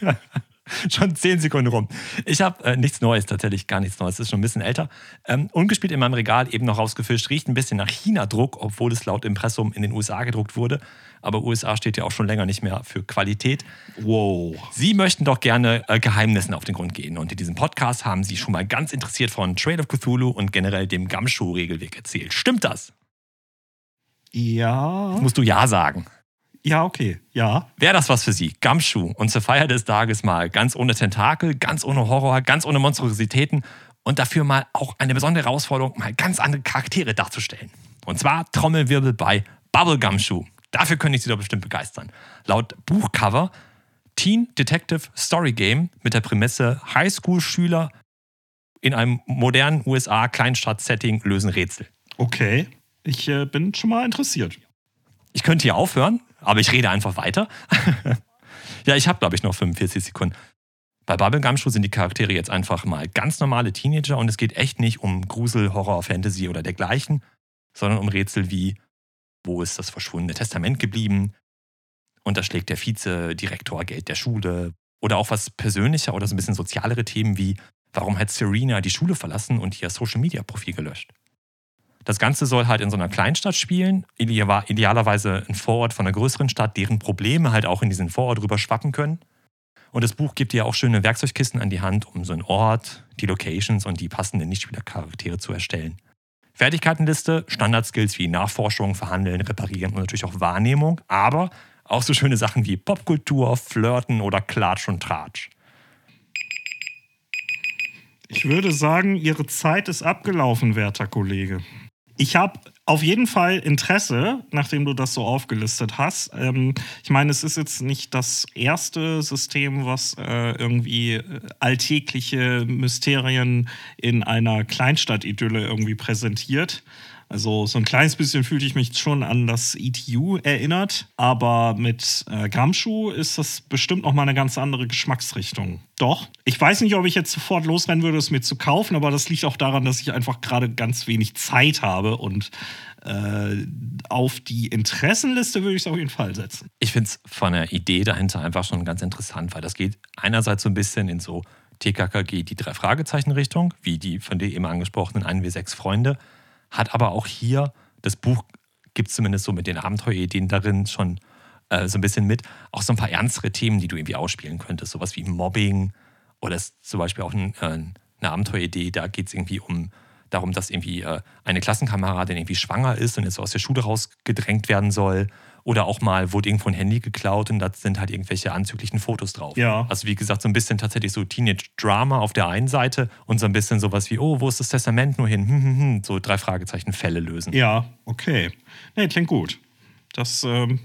schon zehn Sekunden rum. Ich habe äh, nichts Neues, tatsächlich gar nichts Neues. Das ist schon ein bisschen älter. Ähm, ungespielt in meinem Regal, eben noch rausgefischt. Riecht ein bisschen nach China-Druck, obwohl es laut Impressum in den USA gedruckt wurde. Aber USA steht ja auch schon länger nicht mehr für Qualität. Wow. Sie möchten doch gerne äh, Geheimnissen auf den Grund gehen. Und in diesem Podcast haben Sie schon mal ganz interessiert von Trade of Cthulhu und generell dem Gumshoe-Regelweg erzählt. Stimmt das? Ja. Musst du Ja sagen. Ja, okay. Ja. Wäre das was für Sie? Gumshoe und zur Feier des Tages mal ganz ohne Tentakel, ganz ohne Horror, ganz ohne Monstrositäten und dafür mal auch eine besondere Herausforderung, mal ganz andere Charaktere darzustellen. Und zwar Trommelwirbel bei Bubblegum Shoe. Dafür könnte ich Sie doch bestimmt begeistern. Laut Buchcover Teen Detective Story Game mit der Prämisse Highschool-Schüler in einem modernen USA-Kleinstadt-Setting lösen Rätsel. Okay. Ich äh, bin schon mal interessiert. Ich könnte hier aufhören, aber ich rede einfach weiter. ja, ich habe, glaube ich, noch 45 Sekunden. Bei Bubblegum Show sind die Charaktere jetzt einfach mal ganz normale Teenager und es geht echt nicht um Grusel, Horror, Fantasy oder dergleichen, sondern um Rätsel wie, wo ist das verschwundene Testament geblieben? Unterschlägt der Vizedirektor Geld der Schule? Oder auch was persönlicher oder so ein bisschen sozialere Themen wie, warum hat Serena die Schule verlassen und ihr Social-Media-Profil gelöscht? Das Ganze soll halt in so einer Kleinstadt spielen, ideal- idealerweise ein Vorort von einer größeren Stadt, deren Probleme halt auch in diesen Vorort rüber schwappen können. Und das Buch gibt dir auch schöne Werkzeugkisten an die Hand, um so einen Ort, die Locations und die passenden Nichtspielercharaktere zu erstellen. Fertigkeitenliste, Standardskills wie Nachforschung, Verhandeln, Reparieren und natürlich auch Wahrnehmung, aber auch so schöne Sachen wie Popkultur, Flirten oder Klatsch und Tratsch. Ich würde sagen, Ihre Zeit ist abgelaufen, werter Kollege. Ich habe auf jeden Fall Interesse, nachdem du das so aufgelistet hast. Ähm, ich meine, es ist jetzt nicht das erste System, was äh, irgendwie äh, alltägliche Mysterien in einer Kleinstadt-Idylle irgendwie präsentiert. Also so ein kleines bisschen fühlte ich mich schon an das ETU erinnert, aber mit äh, Gramschuh ist das bestimmt noch mal eine ganz andere Geschmacksrichtung. Doch. Ich weiß nicht, ob ich jetzt sofort losrennen würde, es mir zu kaufen, aber das liegt auch daran, dass ich einfach gerade ganz wenig Zeit habe und äh, auf die Interessenliste würde ich es auf jeden Fall setzen. Ich finde es von der Idee dahinter einfach schon ganz interessant, weil das geht einerseits so ein bisschen in so TKKG die drei Fragezeichen-Richtung, wie die von dir eben angesprochenen 1W6 Freunde, hat aber auch hier, das Buch gibt es zumindest so mit den Abenteuerideen darin schon äh, so ein bisschen mit, auch so ein paar ernstere Themen, die du irgendwie ausspielen könntest, sowas wie Mobbing oder zum Beispiel auch ein, äh, eine Abenteueridee, da geht es irgendwie um darum, dass irgendwie äh, eine Klassenkameradin irgendwie schwanger ist und jetzt aus der Schule rausgedrängt werden soll. Oder auch mal wurde irgendwo ein Handy geklaut und da sind halt irgendwelche anzüglichen Fotos drauf. Ja. Also wie gesagt, so ein bisschen tatsächlich so Teenage-Drama auf der einen Seite und so ein bisschen sowas wie, oh, wo ist das Testament nur hin? Hm, hm, hm. So drei Fragezeichen Fälle lösen. Ja, okay. Nee, klingt gut. Das ähm,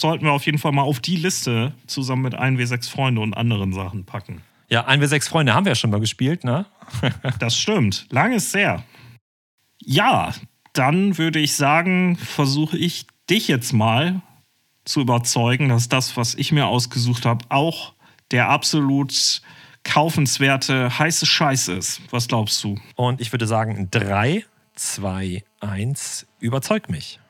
sollten wir auf jeden Fall mal auf die Liste zusammen mit 1W6 Freunde und anderen Sachen packen. Ja, ein wir sechs Freunde haben wir ja schon mal gespielt, ne? Das stimmt. Lang ist sehr. Ja, dann würde ich sagen, versuche ich dich jetzt mal zu überzeugen, dass das, was ich mir ausgesucht habe, auch der absolut kaufenswerte heiße Scheiß ist. Was glaubst du? Und ich würde sagen, drei, zwei, eins, überzeug mich.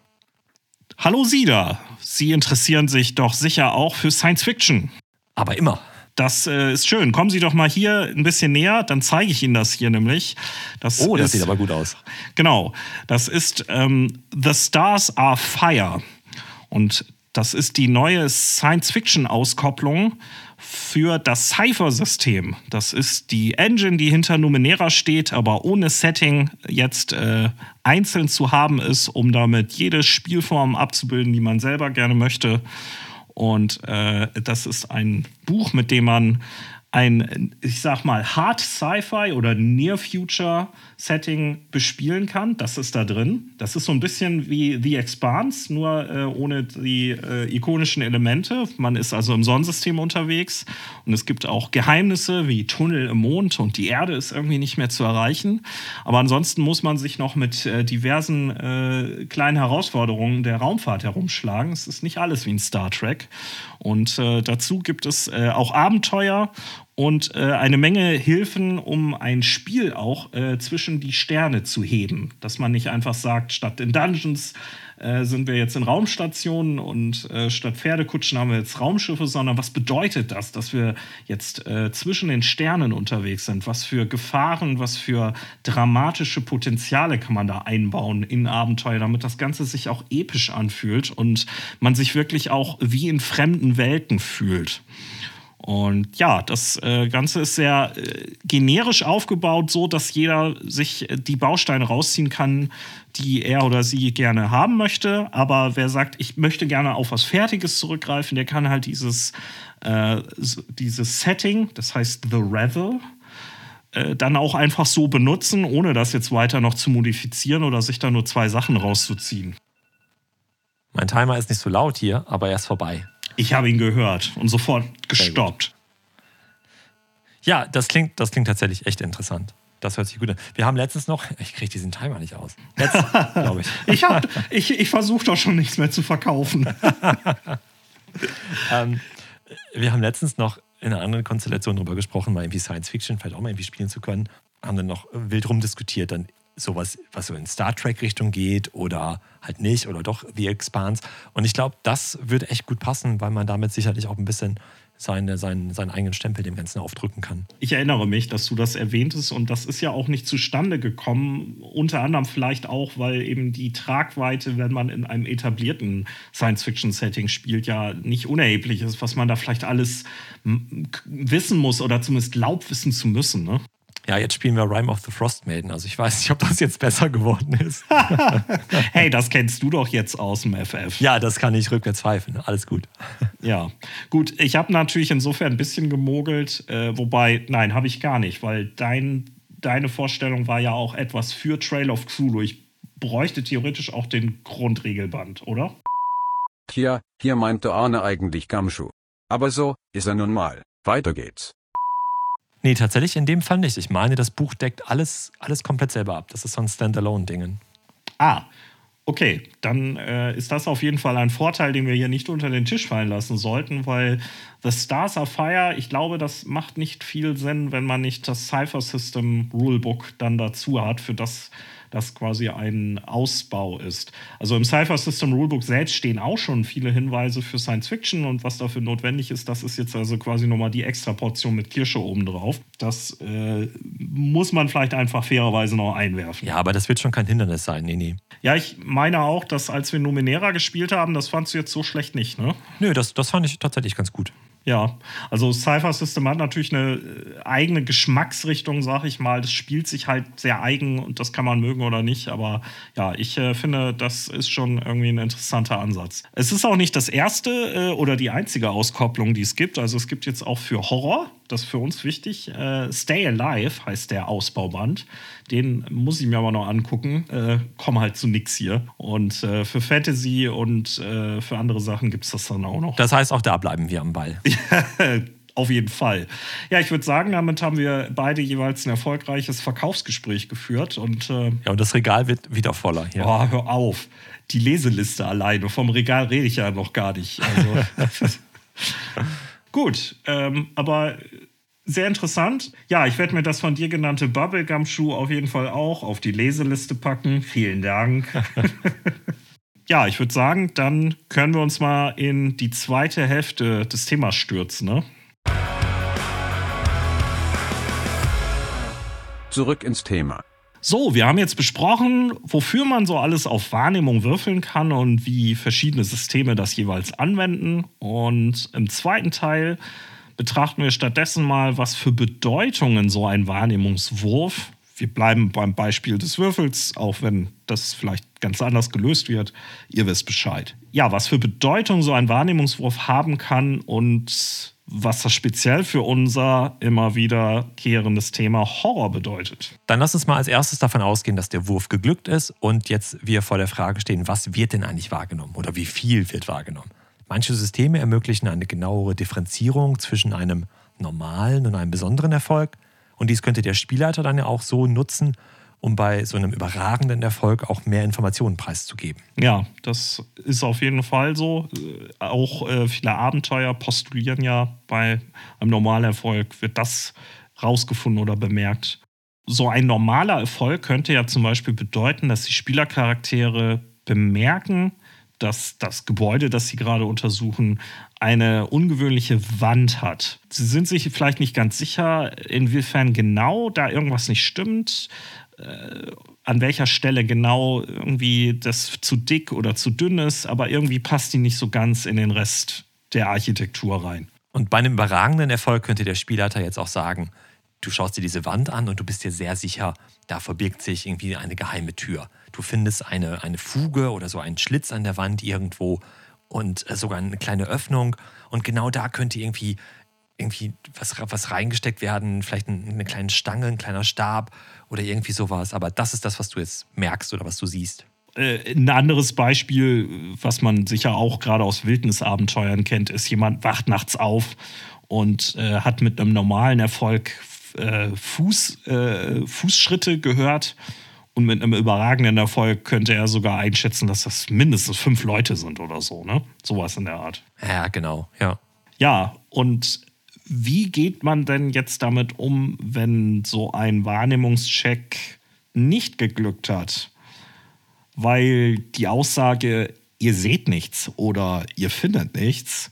Hallo Sida, Sie interessieren sich doch sicher auch für Science Fiction. Aber immer. Das äh, ist schön. Kommen Sie doch mal hier ein bisschen näher, dann zeige ich Ihnen das hier nämlich. Das oh, das ist, sieht aber gut aus. Genau, das ist ähm, The Stars Are Fire. Und das ist die neue Science-Fiction-Auskopplung für das Cypher-System. Das ist die Engine, die hinter Numenera steht, aber ohne Setting jetzt äh, einzeln zu haben ist, um damit jede Spielform abzubilden, die man selber gerne möchte. Und äh, das ist ein Buch, mit dem man ein, ich sag mal, Hard Sci-Fi oder Near Future Setting bespielen kann. Das ist da drin. Das ist so ein bisschen wie The Expanse, nur äh, ohne die äh, ikonischen Elemente. Man ist also im Sonnensystem unterwegs und es gibt auch Geheimnisse wie Tunnel im Mond und die Erde ist irgendwie nicht mehr zu erreichen. Aber ansonsten muss man sich noch mit äh, diversen äh, kleinen Herausforderungen der Raumfahrt herumschlagen. Es ist nicht alles wie in Star Trek. Und äh, dazu gibt es äh, auch Abenteuer und äh, eine Menge Hilfen, um ein Spiel auch äh, zwischen die Sterne zu heben. Dass man nicht einfach sagt, statt in Dungeons äh, sind wir jetzt in Raumstationen und äh, statt Pferdekutschen haben wir jetzt Raumschiffe, sondern was bedeutet das, dass wir jetzt äh, zwischen den Sternen unterwegs sind? Was für Gefahren, was für dramatische Potenziale kann man da einbauen in Abenteuer, damit das Ganze sich auch episch anfühlt und man sich wirklich auch wie in fremden Welten fühlt. Und ja, das äh, Ganze ist sehr äh, generisch aufgebaut, so dass jeder sich äh, die Bausteine rausziehen kann, die er oder sie gerne haben möchte. Aber wer sagt, ich möchte gerne auf was Fertiges zurückgreifen, der kann halt dieses, dieses Setting, das heißt The Revel, dann auch einfach so benutzen, ohne das jetzt weiter noch zu modifizieren oder sich da nur zwei Sachen rauszuziehen. Mein Timer ist nicht so laut hier, aber er ist vorbei. Ich habe ihn gehört und sofort gestoppt. Ja, das klingt, das klingt tatsächlich echt interessant. Das hört sich gut an. Wir haben letztens noch, ich kriege diesen Timer nicht aus. Letztens, glaube ich. ich ich, ich versuche doch schon nichts mehr zu verkaufen. ähm, wir haben letztens noch in einer anderen Konstellation darüber gesprochen, mal irgendwie Science Fiction vielleicht auch mal irgendwie spielen zu können. Haben dann noch wild rumdiskutiert, dann sowas, was so in Star Trek-Richtung geht oder halt nicht oder doch The Expanse. Und ich glaube, das würde echt gut passen, weil man damit sicherlich auch ein bisschen seine, seinen, seinen eigenen Stempel dem Ganzen aufdrücken kann. Ich erinnere mich, dass du das erwähntest und das ist ja auch nicht zustande gekommen. Unter anderem vielleicht auch, weil eben die Tragweite, wenn man in einem etablierten Science-Fiction-Setting spielt, ja nicht unerheblich ist, was man da vielleicht alles wissen muss oder zumindest glaubt wissen zu müssen. Ne? Ja, jetzt spielen wir Rime of the Frost Maiden. Also ich weiß nicht, ob das jetzt besser geworden ist. hey, das kennst du doch jetzt aus dem FF. Ja, das kann ich rückwärts pfeifen. Alles gut. ja, gut. Ich habe natürlich insofern ein bisschen gemogelt. Äh, wobei, nein, habe ich gar nicht, weil dein, deine Vorstellung war ja auch etwas für Trail of Cthulhu. Ich bräuchte theoretisch auch den Grundregelband, oder? Hier, hier meinte Arne eigentlich Gamschuh. Aber so, ist er nun mal. Weiter geht's. Nee, tatsächlich in dem Fall nicht. Ich meine, das Buch deckt alles, alles komplett selber ab. Das ist so ein Standalone-Ding. Ah, okay. Dann äh, ist das auf jeden Fall ein Vorteil, den wir hier nicht unter den Tisch fallen lassen sollten, weil The Stars are Fire, ich glaube, das macht nicht viel Sinn, wenn man nicht das Cypher System Rulebook dann dazu hat, für das das quasi ein Ausbau ist. Also im Cypher System Rulebook selbst stehen auch schon viele Hinweise für Science Fiction und was dafür notwendig ist, das ist jetzt also quasi nochmal die extra Portion mit Kirsche obendrauf. Das äh, muss man vielleicht einfach fairerweise noch einwerfen. Ja, aber das wird schon kein Hindernis sein, nee, nee. Ja, ich meine auch, dass als wir Numenera gespielt haben, das fandst du jetzt so schlecht nicht, ne? Nö, das, das fand ich tatsächlich ganz gut. Ja, also Cypher System hat natürlich eine äh, eigene Geschmacksrichtung, sag ich mal. Das spielt sich halt sehr eigen und das kann man mögen oder nicht. Aber ja, ich äh, finde, das ist schon irgendwie ein interessanter Ansatz. Es ist auch nicht das erste äh, oder die einzige Auskopplung, die es gibt. Also es gibt jetzt auch für Horror das ist für uns wichtig. Äh, Stay Alive heißt der Ausbauband. Den muss ich mir aber noch angucken. Äh, komm halt zu nix hier. Und äh, für Fantasy und äh, für andere Sachen gibt es das dann auch noch. Das heißt, auch da bleiben wir am Ball. Auf jeden Fall. Ja, ich würde sagen, damit haben wir beide jeweils ein erfolgreiches Verkaufsgespräch geführt. Und, äh, ja, und das Regal wird wieder voller. Ja. Oh, hör auf. Die Leseliste alleine. Vom Regal rede ich ja noch gar nicht. Also, Gut, ähm, aber sehr interessant. Ja, ich werde mir das von dir genannte Bubblegum-Schuh auf jeden Fall auch auf die Leseliste packen. Vielen Dank. ja, ich würde sagen, dann können wir uns mal in die zweite Hälfte des Themas stürzen. Ne? Zurück ins Thema. So, wir haben jetzt besprochen, wofür man so alles auf Wahrnehmung würfeln kann und wie verschiedene Systeme das jeweils anwenden. Und im zweiten Teil betrachten wir stattdessen mal, was für Bedeutungen so ein Wahrnehmungswurf, wir bleiben beim Beispiel des Würfels, auch wenn das vielleicht ganz anders gelöst wird, ihr wisst Bescheid. Ja, was für Bedeutung so ein Wahrnehmungswurf haben kann und was das speziell für unser immer wiederkehrendes Thema Horror bedeutet. Dann lass uns mal als erstes davon ausgehen, dass der Wurf geglückt ist und jetzt wir vor der Frage stehen, was wird denn eigentlich wahrgenommen oder wie viel wird wahrgenommen. Manche Systeme ermöglichen eine genauere Differenzierung zwischen einem normalen und einem besonderen Erfolg. Und dies könnte der Spielleiter dann ja auch so nutzen, um bei so einem überragenden Erfolg auch mehr Informationen preiszugeben. Ja, das ist auf jeden Fall so. Äh, auch äh, viele Abenteuer postulieren ja, bei einem normalen Erfolg wird das rausgefunden oder bemerkt. So ein normaler Erfolg könnte ja zum Beispiel bedeuten, dass die Spielercharaktere bemerken, dass das Gebäude, das Sie gerade untersuchen, eine ungewöhnliche Wand hat. Sie sind sich vielleicht nicht ganz sicher, inwiefern genau da irgendwas nicht stimmt, äh, an welcher Stelle genau irgendwie das zu dick oder zu dünn ist, aber irgendwie passt die nicht so ganz in den Rest der Architektur rein. Und bei einem überragenden Erfolg könnte der Spielleiter jetzt auch sagen, du schaust dir diese Wand an und du bist dir sehr sicher, da verbirgt sich irgendwie eine geheime Tür. Du findest eine, eine Fuge oder so einen Schlitz an der Wand irgendwo und äh, sogar eine kleine Öffnung. Und genau da könnte irgendwie, irgendwie was, was reingesteckt werden, vielleicht eine kleine Stange, ein kleiner Stab oder irgendwie sowas. Aber das ist das, was du jetzt merkst oder was du siehst. Äh, ein anderes Beispiel, was man sicher auch gerade aus Wildnisabenteuern kennt, ist, jemand wacht nachts auf und äh, hat mit einem normalen Erfolg äh, Fuß, äh, Fußschritte gehört. Und mit einem überragenden Erfolg könnte er sogar einschätzen, dass das mindestens fünf Leute sind oder so, ne? Sowas in der Art. Ja, genau, ja. Ja, und wie geht man denn jetzt damit um, wenn so ein Wahrnehmungscheck nicht geglückt hat? Weil die Aussage, ihr seht nichts oder ihr findet nichts,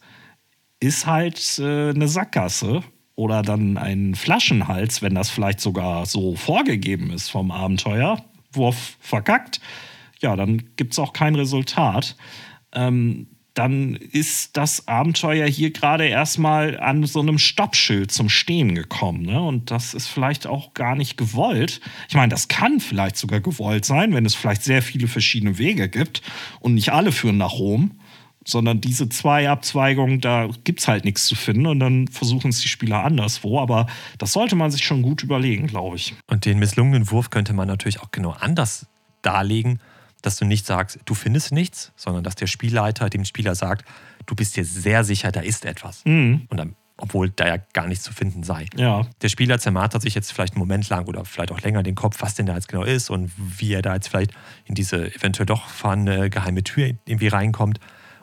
ist halt äh, eine Sackgasse oder dann ein Flaschenhals, wenn das vielleicht sogar so vorgegeben ist vom Abenteuer. Wurf verkackt, ja, dann gibt es auch kein Resultat. Ähm, dann ist das Abenteuer hier gerade erstmal an so einem Stoppschild zum Stehen gekommen. Ne? Und das ist vielleicht auch gar nicht gewollt. Ich meine, das kann vielleicht sogar gewollt sein, wenn es vielleicht sehr viele verschiedene Wege gibt und nicht alle führen nach Rom sondern diese zwei Abzweigungen, da gibt es halt nichts zu finden und dann versuchen es die Spieler anderswo. Aber das sollte man sich schon gut überlegen, glaube ich. Und den misslungenen Wurf könnte man natürlich auch genau anders darlegen, dass du nicht sagst, du findest nichts, sondern dass der Spielleiter dem Spieler sagt, du bist dir sehr sicher, da ist etwas. Mhm. Und dann obwohl da ja gar nichts zu finden sei. Ja. Der Spieler zermartert sich jetzt vielleicht einen Moment lang oder vielleicht auch länger den Kopf, was denn da jetzt genau ist und wie er da jetzt vielleicht in diese eventuell doch vorhandene geheime Tür irgendwie reinkommt.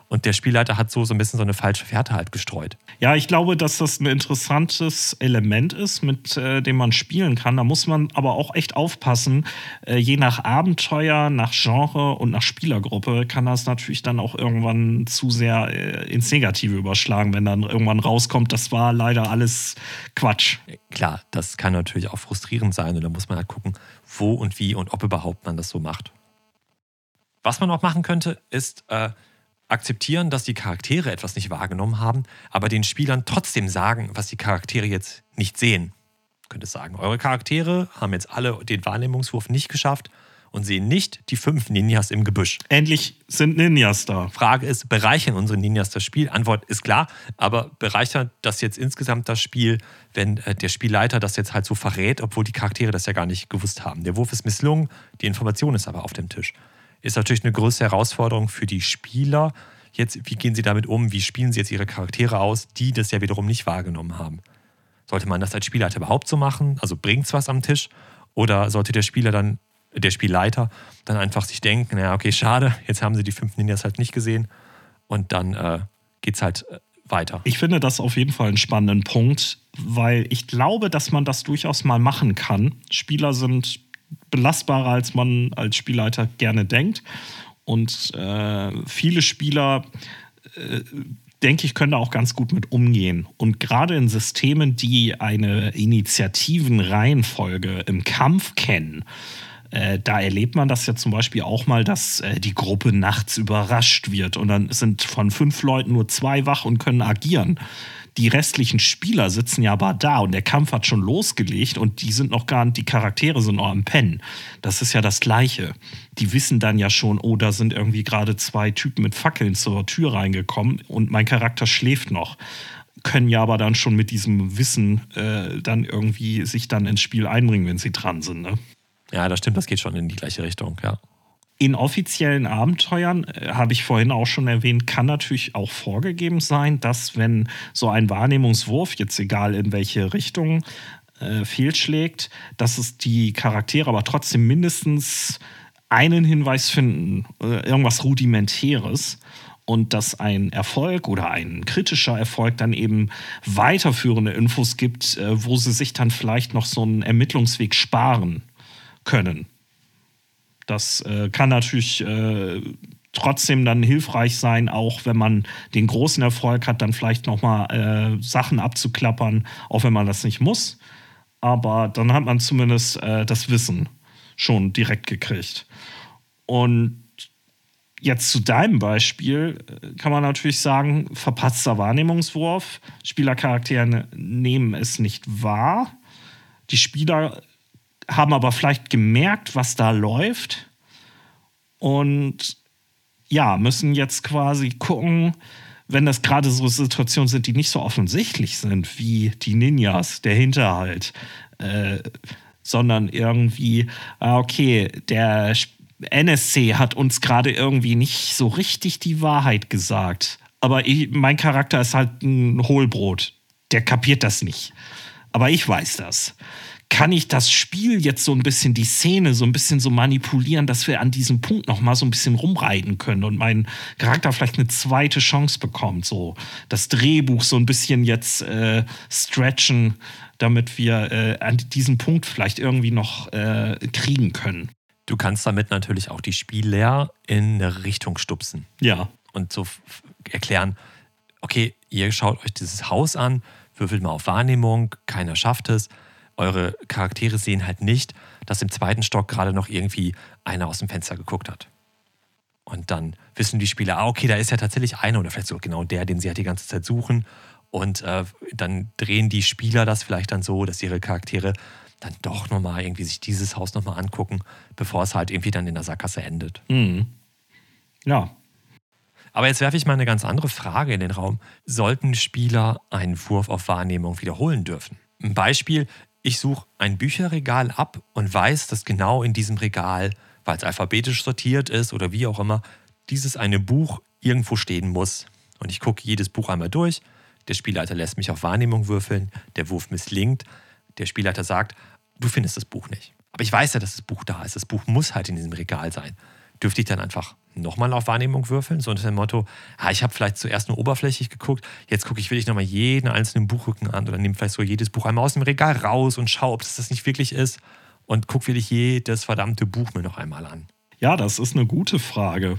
Und der Spielleiter hat so, so ein bisschen so eine falsche Fährte halt gestreut. Ja, ich glaube, dass das ein interessantes Element ist, mit äh, dem man spielen kann. Da muss man aber auch echt aufpassen. Äh, je nach Abenteuer, nach Genre und nach Spielergruppe kann das natürlich dann auch irgendwann zu sehr äh, ins Negative überschlagen, wenn dann irgendwann rauskommt, das war leider alles Quatsch. Klar, das kann natürlich auch frustrierend sein und da muss man halt gucken, wo und wie und ob überhaupt man das so macht. Was man auch machen könnte, ist äh, akzeptieren, dass die Charaktere etwas nicht wahrgenommen haben, aber den Spielern trotzdem sagen, was die Charaktere jetzt nicht sehen. Ich könnte sagen, eure Charaktere haben jetzt alle den Wahrnehmungswurf nicht geschafft und sehen nicht die fünf Ninjas im Gebüsch. Endlich sind Ninjas da. Frage ist, bereichern unsere Ninjas das Spiel? Antwort ist klar, aber bereichert das jetzt insgesamt das Spiel, wenn äh, der Spielleiter das jetzt halt so verrät, obwohl die Charaktere das ja gar nicht gewusst haben? Der Wurf ist misslungen, die Information ist aber auf dem Tisch ist natürlich eine größere Herausforderung für die Spieler. Jetzt, wie gehen sie damit um? Wie spielen sie jetzt ihre Charaktere aus, die das ja wiederum nicht wahrgenommen haben? Sollte man das als Spielleiter überhaupt so machen? Also bringt es was am Tisch? Oder sollte der Spieler dann, der Spielleiter, dann einfach sich denken, naja, okay, schade, jetzt haben sie die fünf Ninjas halt nicht gesehen und dann äh, es halt äh, weiter. Ich finde das auf jeden Fall einen spannenden Punkt, weil ich glaube, dass man das durchaus mal machen kann. Spieler sind belastbarer, als man als Spielleiter gerne denkt. Und äh, viele Spieler äh, denke ich, können da auch ganz gut mit umgehen. Und gerade in Systemen, die eine Initiativenreihenfolge im Kampf kennen, äh, da erlebt man das ja zum Beispiel auch mal, dass äh, die Gruppe nachts überrascht wird und dann sind von fünf Leuten nur zwei wach und können agieren. Die restlichen Spieler sitzen ja aber da und der Kampf hat schon losgelegt und die sind noch gar nicht, die Charaktere sind noch am Pennen. Das ist ja das Gleiche. Die wissen dann ja schon, oh, da sind irgendwie gerade zwei Typen mit Fackeln zur Tür reingekommen und mein Charakter schläft noch können ja aber dann schon mit diesem Wissen äh, dann irgendwie sich dann ins Spiel einbringen, wenn sie dran sind. Ne? Ja, das stimmt, das geht schon in die gleiche Richtung, ja. In offiziellen Abenteuern, äh, habe ich vorhin auch schon erwähnt, kann natürlich auch vorgegeben sein, dass wenn so ein Wahrnehmungswurf, jetzt egal in welche Richtung, äh, fehlschlägt, dass es die Charaktere aber trotzdem mindestens einen Hinweis finden, äh, irgendwas Rudimentäres und dass ein Erfolg oder ein kritischer Erfolg dann eben weiterführende Infos gibt, äh, wo sie sich dann vielleicht noch so einen Ermittlungsweg sparen können. Das äh, kann natürlich äh, trotzdem dann hilfreich sein, auch wenn man den großen Erfolg hat, dann vielleicht nochmal äh, Sachen abzuklappern, auch wenn man das nicht muss. Aber dann hat man zumindest äh, das Wissen schon direkt gekriegt. Und jetzt zu deinem Beispiel äh, kann man natürlich sagen, verpatzter Wahrnehmungswurf. Spielercharaktere nehmen es nicht wahr. Die Spieler haben aber vielleicht gemerkt, was da läuft und ja, müssen jetzt quasi gucken, wenn das gerade so Situationen sind, die nicht so offensichtlich sind, wie die Ninjas, der Hinterhalt, äh, sondern irgendwie, ah, okay, der NSC hat uns gerade irgendwie nicht so richtig die Wahrheit gesagt. Aber ich, mein Charakter ist halt ein Hohlbrot. Der kapiert das nicht. Aber ich weiß das kann ich das Spiel jetzt so ein bisschen, die Szene so ein bisschen so manipulieren, dass wir an diesem Punkt noch mal so ein bisschen rumreiten können und mein Charakter vielleicht eine zweite Chance bekommt, so das Drehbuch so ein bisschen jetzt äh, stretchen, damit wir äh, an diesem Punkt vielleicht irgendwie noch äh, kriegen können. Du kannst damit natürlich auch die Spieler in eine Richtung stupsen. Ja. Und so erklären, okay, ihr schaut euch dieses Haus an, würfelt mal auf Wahrnehmung, keiner schafft es eure Charaktere sehen halt nicht, dass im zweiten Stock gerade noch irgendwie einer aus dem Fenster geguckt hat. Und dann wissen die Spieler, ah, okay, da ist ja tatsächlich einer oder vielleicht sogar genau der, den sie halt die ganze Zeit suchen. Und äh, dann drehen die Spieler das vielleicht dann so, dass ihre Charaktere dann doch nochmal irgendwie sich dieses Haus nochmal angucken, bevor es halt irgendwie dann in der Sackgasse endet. Mhm. Ja. Aber jetzt werfe ich mal eine ganz andere Frage in den Raum. Sollten Spieler einen Wurf auf Wahrnehmung wiederholen dürfen? Ein Beispiel, ich suche ein Bücherregal ab und weiß, dass genau in diesem Regal, weil es alphabetisch sortiert ist oder wie auch immer, dieses eine Buch irgendwo stehen muss. Und ich gucke jedes Buch einmal durch. Der Spielleiter lässt mich auf Wahrnehmung würfeln. Der Wurf misslingt. Der Spielleiter sagt, du findest das Buch nicht. Aber ich weiß ja, dass das Buch da ist. Das Buch muss halt in diesem Regal sein. Dürfte ich dann einfach nochmal auf Wahrnehmung würfeln, so unter dem Motto, ah, ich habe vielleicht zuerst nur oberflächlich geguckt, jetzt gucke ich wirklich nochmal jeden einzelnen Buchrücken an oder nehme vielleicht so jedes Buch einmal aus dem Regal raus und schaue, ob das das nicht wirklich ist und gucke wirklich jedes verdammte Buch mir noch einmal an. Ja, das ist eine gute Frage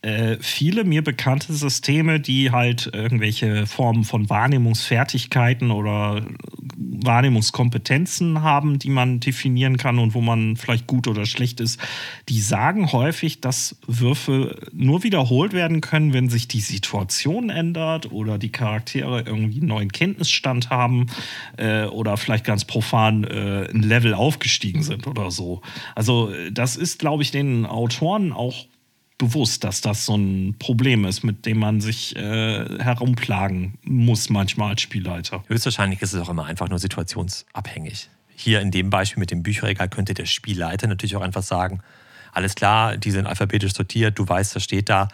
äh, viele mir bekannte Systeme, die halt irgendwelche Formen von Wahrnehmungsfertigkeiten oder Wahrnehmungskompetenzen haben, die man definieren kann und wo man vielleicht gut oder schlecht ist, die sagen häufig, dass Würfe nur wiederholt werden können, wenn sich die Situation ändert oder die Charaktere irgendwie einen neuen Kenntnisstand haben äh, oder vielleicht ganz profan äh, ein Level aufgestiegen sind oder so. Also das ist, glaube ich, den Autoren auch bewusst, dass das so ein Problem ist, mit dem man sich äh, herumplagen muss manchmal als Spielleiter. Höchstwahrscheinlich ist es auch immer einfach nur situationsabhängig. Hier in dem Beispiel mit dem Bücherregal könnte der Spielleiter natürlich auch einfach sagen, alles klar, die sind alphabetisch sortiert, du weißt, das steht da,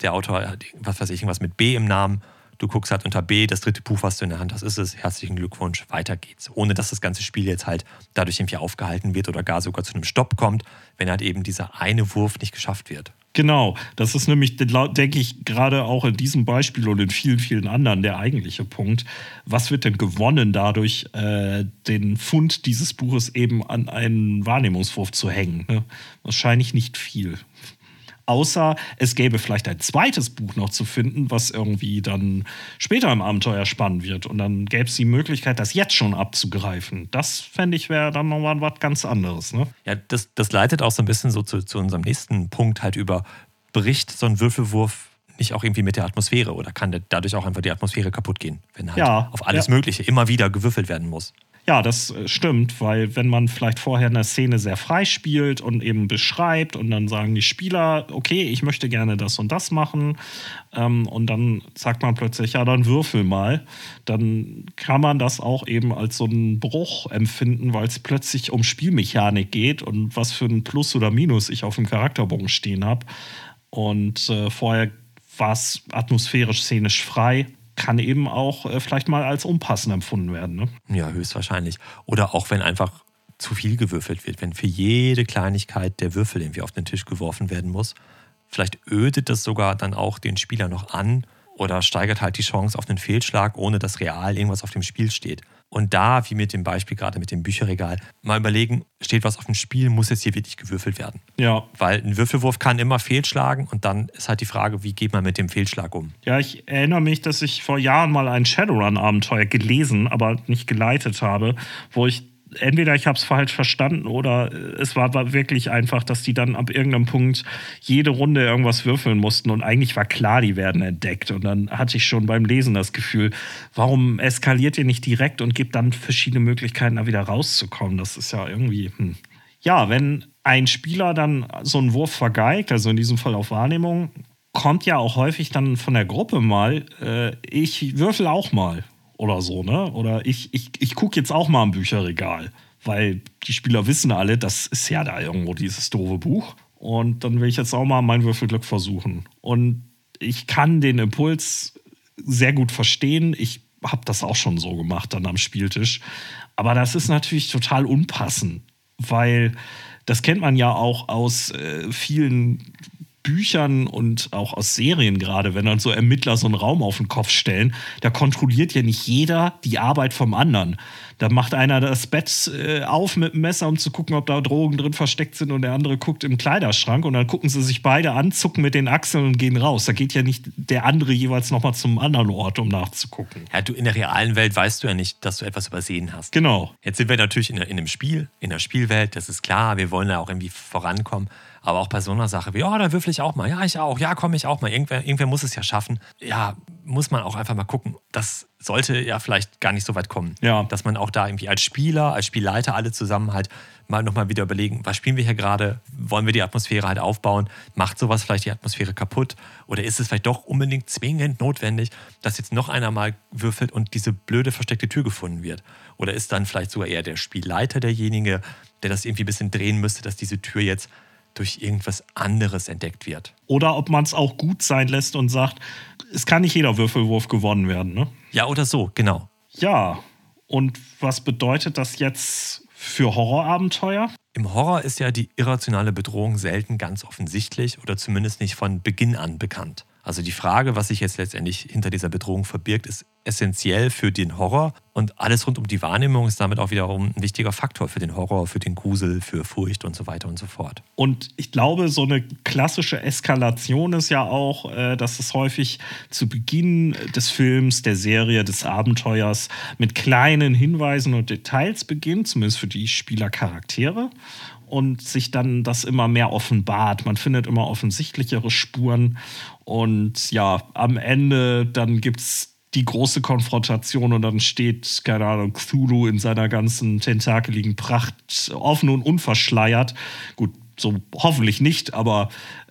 der Autor hat, was weiß ich, irgendwas mit B im Namen, du guckst halt unter B, das dritte Buch, was du in der Hand hast, ist es, herzlichen Glückwunsch, weiter geht's. Ohne dass das ganze Spiel jetzt halt dadurch irgendwie aufgehalten wird oder gar sogar zu einem Stopp kommt, wenn halt eben dieser eine Wurf nicht geschafft wird. Genau, das ist nämlich, denke ich, gerade auch in diesem Beispiel und in vielen, vielen anderen der eigentliche Punkt. Was wird denn gewonnen dadurch, äh, den Fund dieses Buches eben an einen Wahrnehmungswurf zu hängen? Ne? Wahrscheinlich nicht viel. Außer es gäbe vielleicht ein zweites Buch noch zu finden, was irgendwie dann später im Abenteuer spannend wird. Und dann gäbe es die Möglichkeit, das jetzt schon abzugreifen. Das fände ich wäre dann nochmal was ganz anderes. Ne? Ja, das, das leitet auch so ein bisschen so zu, zu unserem nächsten Punkt halt über, bricht so ein Würfelwurf nicht auch irgendwie mit der Atmosphäre oder kann dadurch auch einfach die Atmosphäre kaputt gehen, wenn halt ja, auf alles ja. Mögliche immer wieder gewürfelt werden muss. Ja, das äh, stimmt, weil wenn man vielleicht vorher eine Szene sehr frei spielt und eben beschreibt und dann sagen die Spieler, okay, ich möchte gerne das und das machen ähm, und dann sagt man plötzlich, ja, dann würfel mal, dann kann man das auch eben als so einen Bruch empfinden, weil es plötzlich um Spielmechanik geht und was für ein Plus oder Minus ich auf dem Charakterbogen stehen habe. Und äh, vorher war es atmosphärisch, szenisch frei kann eben auch äh, vielleicht mal als unpassend empfunden werden. Ne? Ja, höchstwahrscheinlich. Oder auch wenn einfach zu viel gewürfelt wird, wenn für jede Kleinigkeit der Würfel irgendwie auf den Tisch geworfen werden muss. Vielleicht ödet das sogar dann auch den Spieler noch an oder steigert halt die Chance auf einen Fehlschlag, ohne dass real irgendwas auf dem Spiel steht. Und da, wie mit dem Beispiel gerade mit dem Bücherregal, mal überlegen, steht was auf dem Spiel, muss jetzt hier wirklich gewürfelt werden. Ja. Weil ein Würfelwurf kann immer fehlschlagen und dann ist halt die Frage, wie geht man mit dem Fehlschlag um? Ja, ich erinnere mich, dass ich vor Jahren mal ein Shadowrun-Abenteuer gelesen, aber nicht geleitet habe, wo ich entweder ich habe es falsch verstanden oder es war, wirklich einfach, dass die dann ab irgendeinem Punkt jede Runde irgendwas würfeln mussten und eigentlich war klar, die werden entdeckt. Und dann hatte ich schon beim Lesen das Gefühl, warum eskaliert ihr nicht direkt und gibt dann verschiedene Möglichkeiten, da wieder rauszukommen? Das ist ja irgendwie. Hm. Ja, wenn ein Spieler dann so einen Wurf vergeigt, also in diesem Fall auf Wahrnehmung, kommt ja auch häufig dann von der Gruppe mal, äh, ich würfel auch mal oder so, ne? Oder ich, ich, ich gucke jetzt auch mal im Bücherregal, weil die Spieler wissen alle, das ist ja da irgendwo dieses doofe Buch. Und dann will ich jetzt auch mal mein Würfelglück versuchen. Und ich kann den Impuls sehr gut verstehen. Ich habe das auch schon so gemacht dann am Spieltisch. Aber das ist natürlich total unpassend, weil das kennt man ja auch aus äh, vielen Büchern und auch aus Serien gerade, wenn dann so Ermittler so einen Raum auf den Kopf stellen, da kontrolliert ja nicht jeder die Arbeit vom anderen. Da macht einer das Bett äh, auf mit dem Messer, um zu gucken, ob da Drogen drin versteckt sind und der andere guckt im Kleiderschrank und dann gucken sie sich beide an, zucken mit den Achseln und gehen raus. Da geht ja nicht der andere jeweils nochmal zum anderen Ort, um nachzugucken. Ja, du in der realen Welt weißt du ja nicht, dass du etwas übersehen hast. Genau. Jetzt sind wir natürlich in, in einem Spiel, in der Spielwelt, das ist klar, wir wollen ja auch irgendwie vorankommen. Aber auch bei so einer Sache wie, oh, da würfel ich auch mal. Ja, ich auch. Ja, komm ich auch mal. Irgendwer, irgendwer muss es ja schaffen. Ja, muss man auch einfach mal gucken. Das sollte ja vielleicht gar nicht so weit kommen. Ja. Dass man auch da irgendwie als Spieler, als Spielleiter alle zusammen halt mal nochmal wieder überlegen, was spielen wir hier gerade? Wollen wir die Atmosphäre halt aufbauen? Macht sowas vielleicht die Atmosphäre kaputt? Oder ist es vielleicht doch unbedingt zwingend notwendig, dass jetzt noch einer mal würfelt und diese blöde versteckte Tür gefunden wird? Oder ist dann vielleicht sogar eher der Spielleiter derjenige, der das irgendwie ein bisschen drehen müsste, dass diese Tür jetzt durch irgendwas anderes entdeckt wird. Oder ob man es auch gut sein lässt und sagt, es kann nicht jeder Würfelwurf gewonnen werden. Ne? Ja, oder so, genau. Ja, und was bedeutet das jetzt für Horrorabenteuer? Im Horror ist ja die irrationale Bedrohung selten ganz offensichtlich oder zumindest nicht von Beginn an bekannt. Also die Frage, was sich jetzt letztendlich hinter dieser Bedrohung verbirgt, ist essentiell für den Horror und alles rund um die Wahrnehmung ist damit auch wiederum ein wichtiger Faktor für den Horror, für den Grusel, für Furcht und so weiter und so fort. Und ich glaube, so eine klassische Eskalation ist ja auch, äh, dass es häufig zu Beginn des Films, der Serie, des Abenteuers mit kleinen Hinweisen und Details beginnt, zumindest für die Spielercharaktere und sich dann das immer mehr offenbart. Man findet immer offensichtlichere Spuren und ja, am Ende dann gibt es die große Konfrontation und dann steht, keine Ahnung, Cthulhu in seiner ganzen tentakeligen Pracht offen und unverschleiert. Gut, so hoffentlich nicht, aber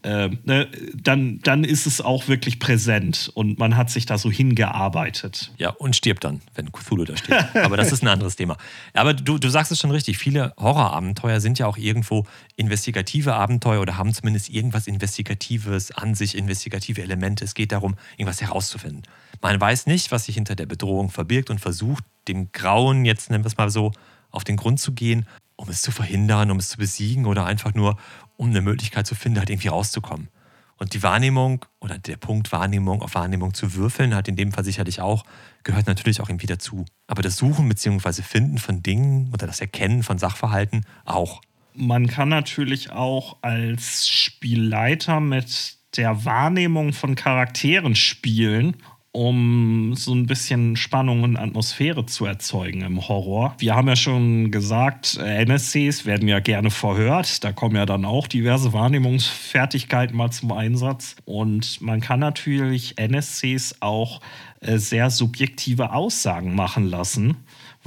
äh, ne, dann, dann ist es auch wirklich präsent und man hat sich da so hingearbeitet. Ja, und stirbt dann, wenn Cthulhu da steht. Aber das ist ein anderes Thema. Aber du, du sagst es schon richtig, viele Horrorabenteuer sind ja auch irgendwo investigative Abenteuer oder haben zumindest irgendwas Investigatives an sich, investigative Elemente. Es geht darum, irgendwas herauszufinden. Man weiß nicht, was sich hinter der Bedrohung verbirgt und versucht, dem Grauen, jetzt nennen wir es mal so, auf den Grund zu gehen um es zu verhindern, um es zu besiegen oder einfach nur, um eine Möglichkeit zu finden, halt irgendwie rauszukommen. Und die Wahrnehmung oder der Punkt Wahrnehmung auf Wahrnehmung zu würfeln, hat in dem Fall sicherlich auch, gehört natürlich auch irgendwie dazu. Aber das Suchen bzw. Finden von Dingen oder das Erkennen von Sachverhalten auch. man kann natürlich auch als Spielleiter mit der Wahrnehmung von Charakteren spielen um so ein bisschen Spannung und Atmosphäre zu erzeugen im Horror. Wir haben ja schon gesagt, NSCs werden ja gerne verhört. Da kommen ja dann auch diverse Wahrnehmungsfertigkeiten mal zum Einsatz. Und man kann natürlich NSCs auch äh, sehr subjektive Aussagen machen lassen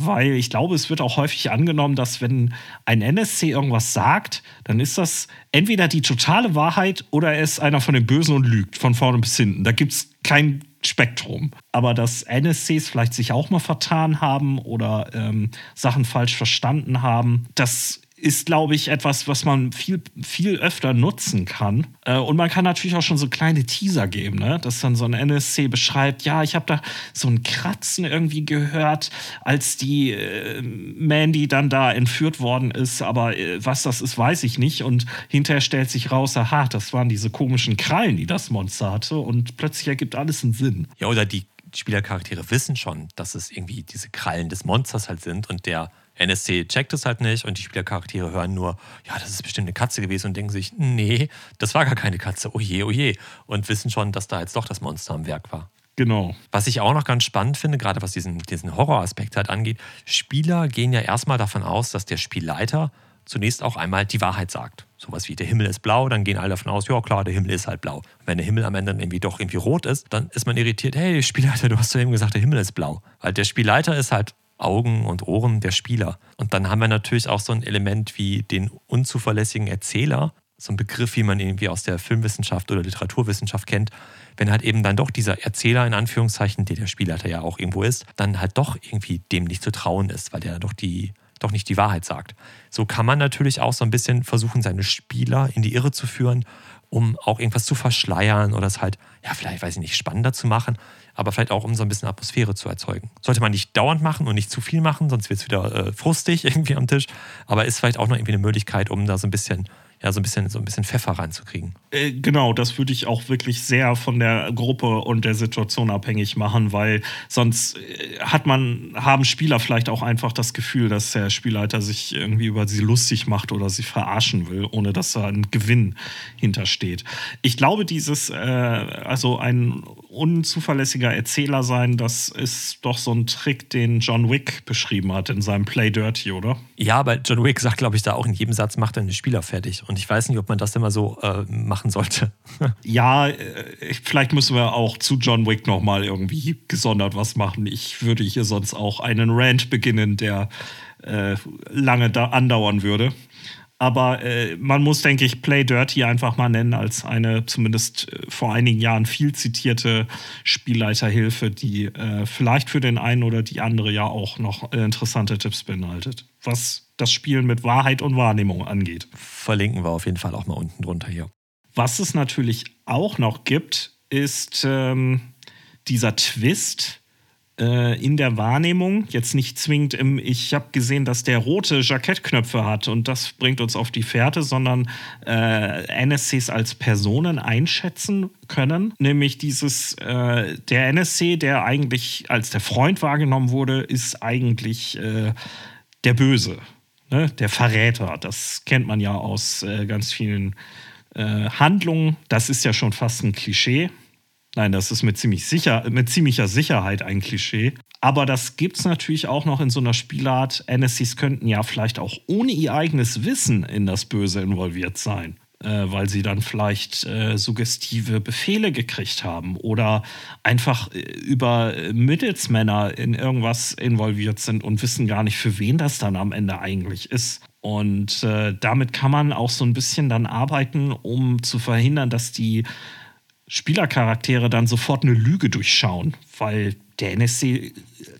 weil ich glaube, es wird auch häufig angenommen, dass wenn ein NSC irgendwas sagt, dann ist das entweder die totale Wahrheit oder er ist einer von den Bösen und lügt von vorne bis hinten. Da gibt es kein Spektrum. Aber dass NSCs vielleicht sich auch mal vertan haben oder ähm, Sachen falsch verstanden haben, das ist, glaube ich, etwas, was man viel, viel öfter nutzen kann. Äh, und man kann natürlich auch schon so kleine Teaser geben, ne? dass dann so ein NSC beschreibt, ja, ich habe da so ein Kratzen irgendwie gehört, als die äh, Mandy dann da entführt worden ist, aber äh, was das ist, weiß ich nicht. Und hinterher stellt sich raus, aha, das waren diese komischen Krallen, die das Monster hatte und plötzlich ergibt alles einen Sinn. Ja, oder die Spielercharaktere wissen schon, dass es irgendwie diese Krallen des Monsters halt sind und der NSC checkt es halt nicht und die Spielercharaktere hören nur, ja, das ist bestimmt eine Katze gewesen und denken sich, nee, das war gar keine Katze, oh je, oh je. Und wissen schon, dass da jetzt doch das Monster am Werk war. Genau. Was ich auch noch ganz spannend finde, gerade was diesen, diesen Horroraspekt halt angeht, Spieler gehen ja erstmal davon aus, dass der Spielleiter zunächst auch einmal die Wahrheit sagt. Sowas wie der Himmel ist blau, dann gehen alle davon aus, ja klar, der Himmel ist halt blau. Wenn der Himmel am Ende dann irgendwie doch irgendwie rot ist, dann ist man irritiert, hey Spielleiter, du hast zu eben gesagt, der Himmel ist blau. Weil der Spielleiter ist halt Augen und Ohren der Spieler. Und dann haben wir natürlich auch so ein Element wie den unzuverlässigen Erzähler, so ein Begriff, wie man irgendwie aus der Filmwissenschaft oder Literaturwissenschaft kennt, wenn halt eben dann doch dieser Erzähler in Anführungszeichen, der der Spielleiter ja auch irgendwo ist, dann halt doch irgendwie dem nicht zu trauen ist, weil der doch die doch nicht die Wahrheit sagt. So kann man natürlich auch so ein bisschen versuchen, seine Spieler in die Irre zu führen, um auch irgendwas zu verschleiern oder es halt, ja, vielleicht, weiß ich nicht, spannender zu machen aber vielleicht auch, um so ein bisschen Atmosphäre zu erzeugen. Sollte man nicht dauernd machen und nicht zu viel machen, sonst wird es wieder äh, frustig irgendwie am Tisch, aber ist vielleicht auch noch irgendwie eine Möglichkeit, um da so ein bisschen ja, so ein bisschen, so ein bisschen Pfeffer reinzukriegen. Äh, genau, das würde ich auch wirklich sehr von der Gruppe und der Situation abhängig machen, weil sonst äh, hat man, haben Spieler vielleicht auch einfach das Gefühl, dass der Spielleiter sich irgendwie über sie lustig macht oder sie verarschen will, ohne dass da ein Gewinn hintersteht. Ich glaube, dieses, äh, also ein unzuverlässiger Erzähler sein, das ist doch so ein Trick, den John Wick beschrieben hat in seinem Play Dirty, oder? Ja, aber John Wick sagt, glaube ich, da auch in jedem Satz macht er einen Spieler fertig. Und ich weiß nicht, ob man das immer so äh, machen sollte. ja, äh, vielleicht müssen wir auch zu John Wick nochmal irgendwie gesondert was machen. Ich würde hier sonst auch einen Rant beginnen, der äh, lange da andauern würde. Aber äh, man muss, denke ich, Play Dirty einfach mal nennen als eine zumindest äh, vor einigen Jahren viel zitierte Spielleiterhilfe, die äh, vielleicht für den einen oder die andere ja auch noch äh, interessante Tipps beinhaltet, was das Spielen mit Wahrheit und Wahrnehmung angeht. Verlinken wir auf jeden Fall auch mal unten drunter hier. Was es natürlich auch noch gibt, ist ähm, dieser Twist, äh, in der Wahrnehmung, jetzt nicht zwingend im, ich habe gesehen, dass der rote Jackettknöpfe hat und das bringt uns auf die Fährte, sondern äh, NSCs als Personen einschätzen können. Nämlich dieses, äh, der NSC, der eigentlich als der Freund wahrgenommen wurde, ist eigentlich äh, der Böse, ne? der Verräter. Das kennt man ja aus äh, ganz vielen äh, Handlungen. Das ist ja schon fast ein Klischee. Nein, das ist mit, ziemlich sicher, mit ziemlicher Sicherheit ein Klischee. Aber das gibt es natürlich auch noch in so einer Spielart. NSCs könnten ja vielleicht auch ohne ihr eigenes Wissen in das Böse involviert sein. Äh, weil sie dann vielleicht äh, suggestive Befehle gekriegt haben oder einfach äh, über Mittelsmänner in irgendwas involviert sind und wissen gar nicht, für wen das dann am Ende eigentlich ist. Und äh, damit kann man auch so ein bisschen dann arbeiten, um zu verhindern, dass die Spielercharaktere dann sofort eine Lüge durchschauen, weil der NSC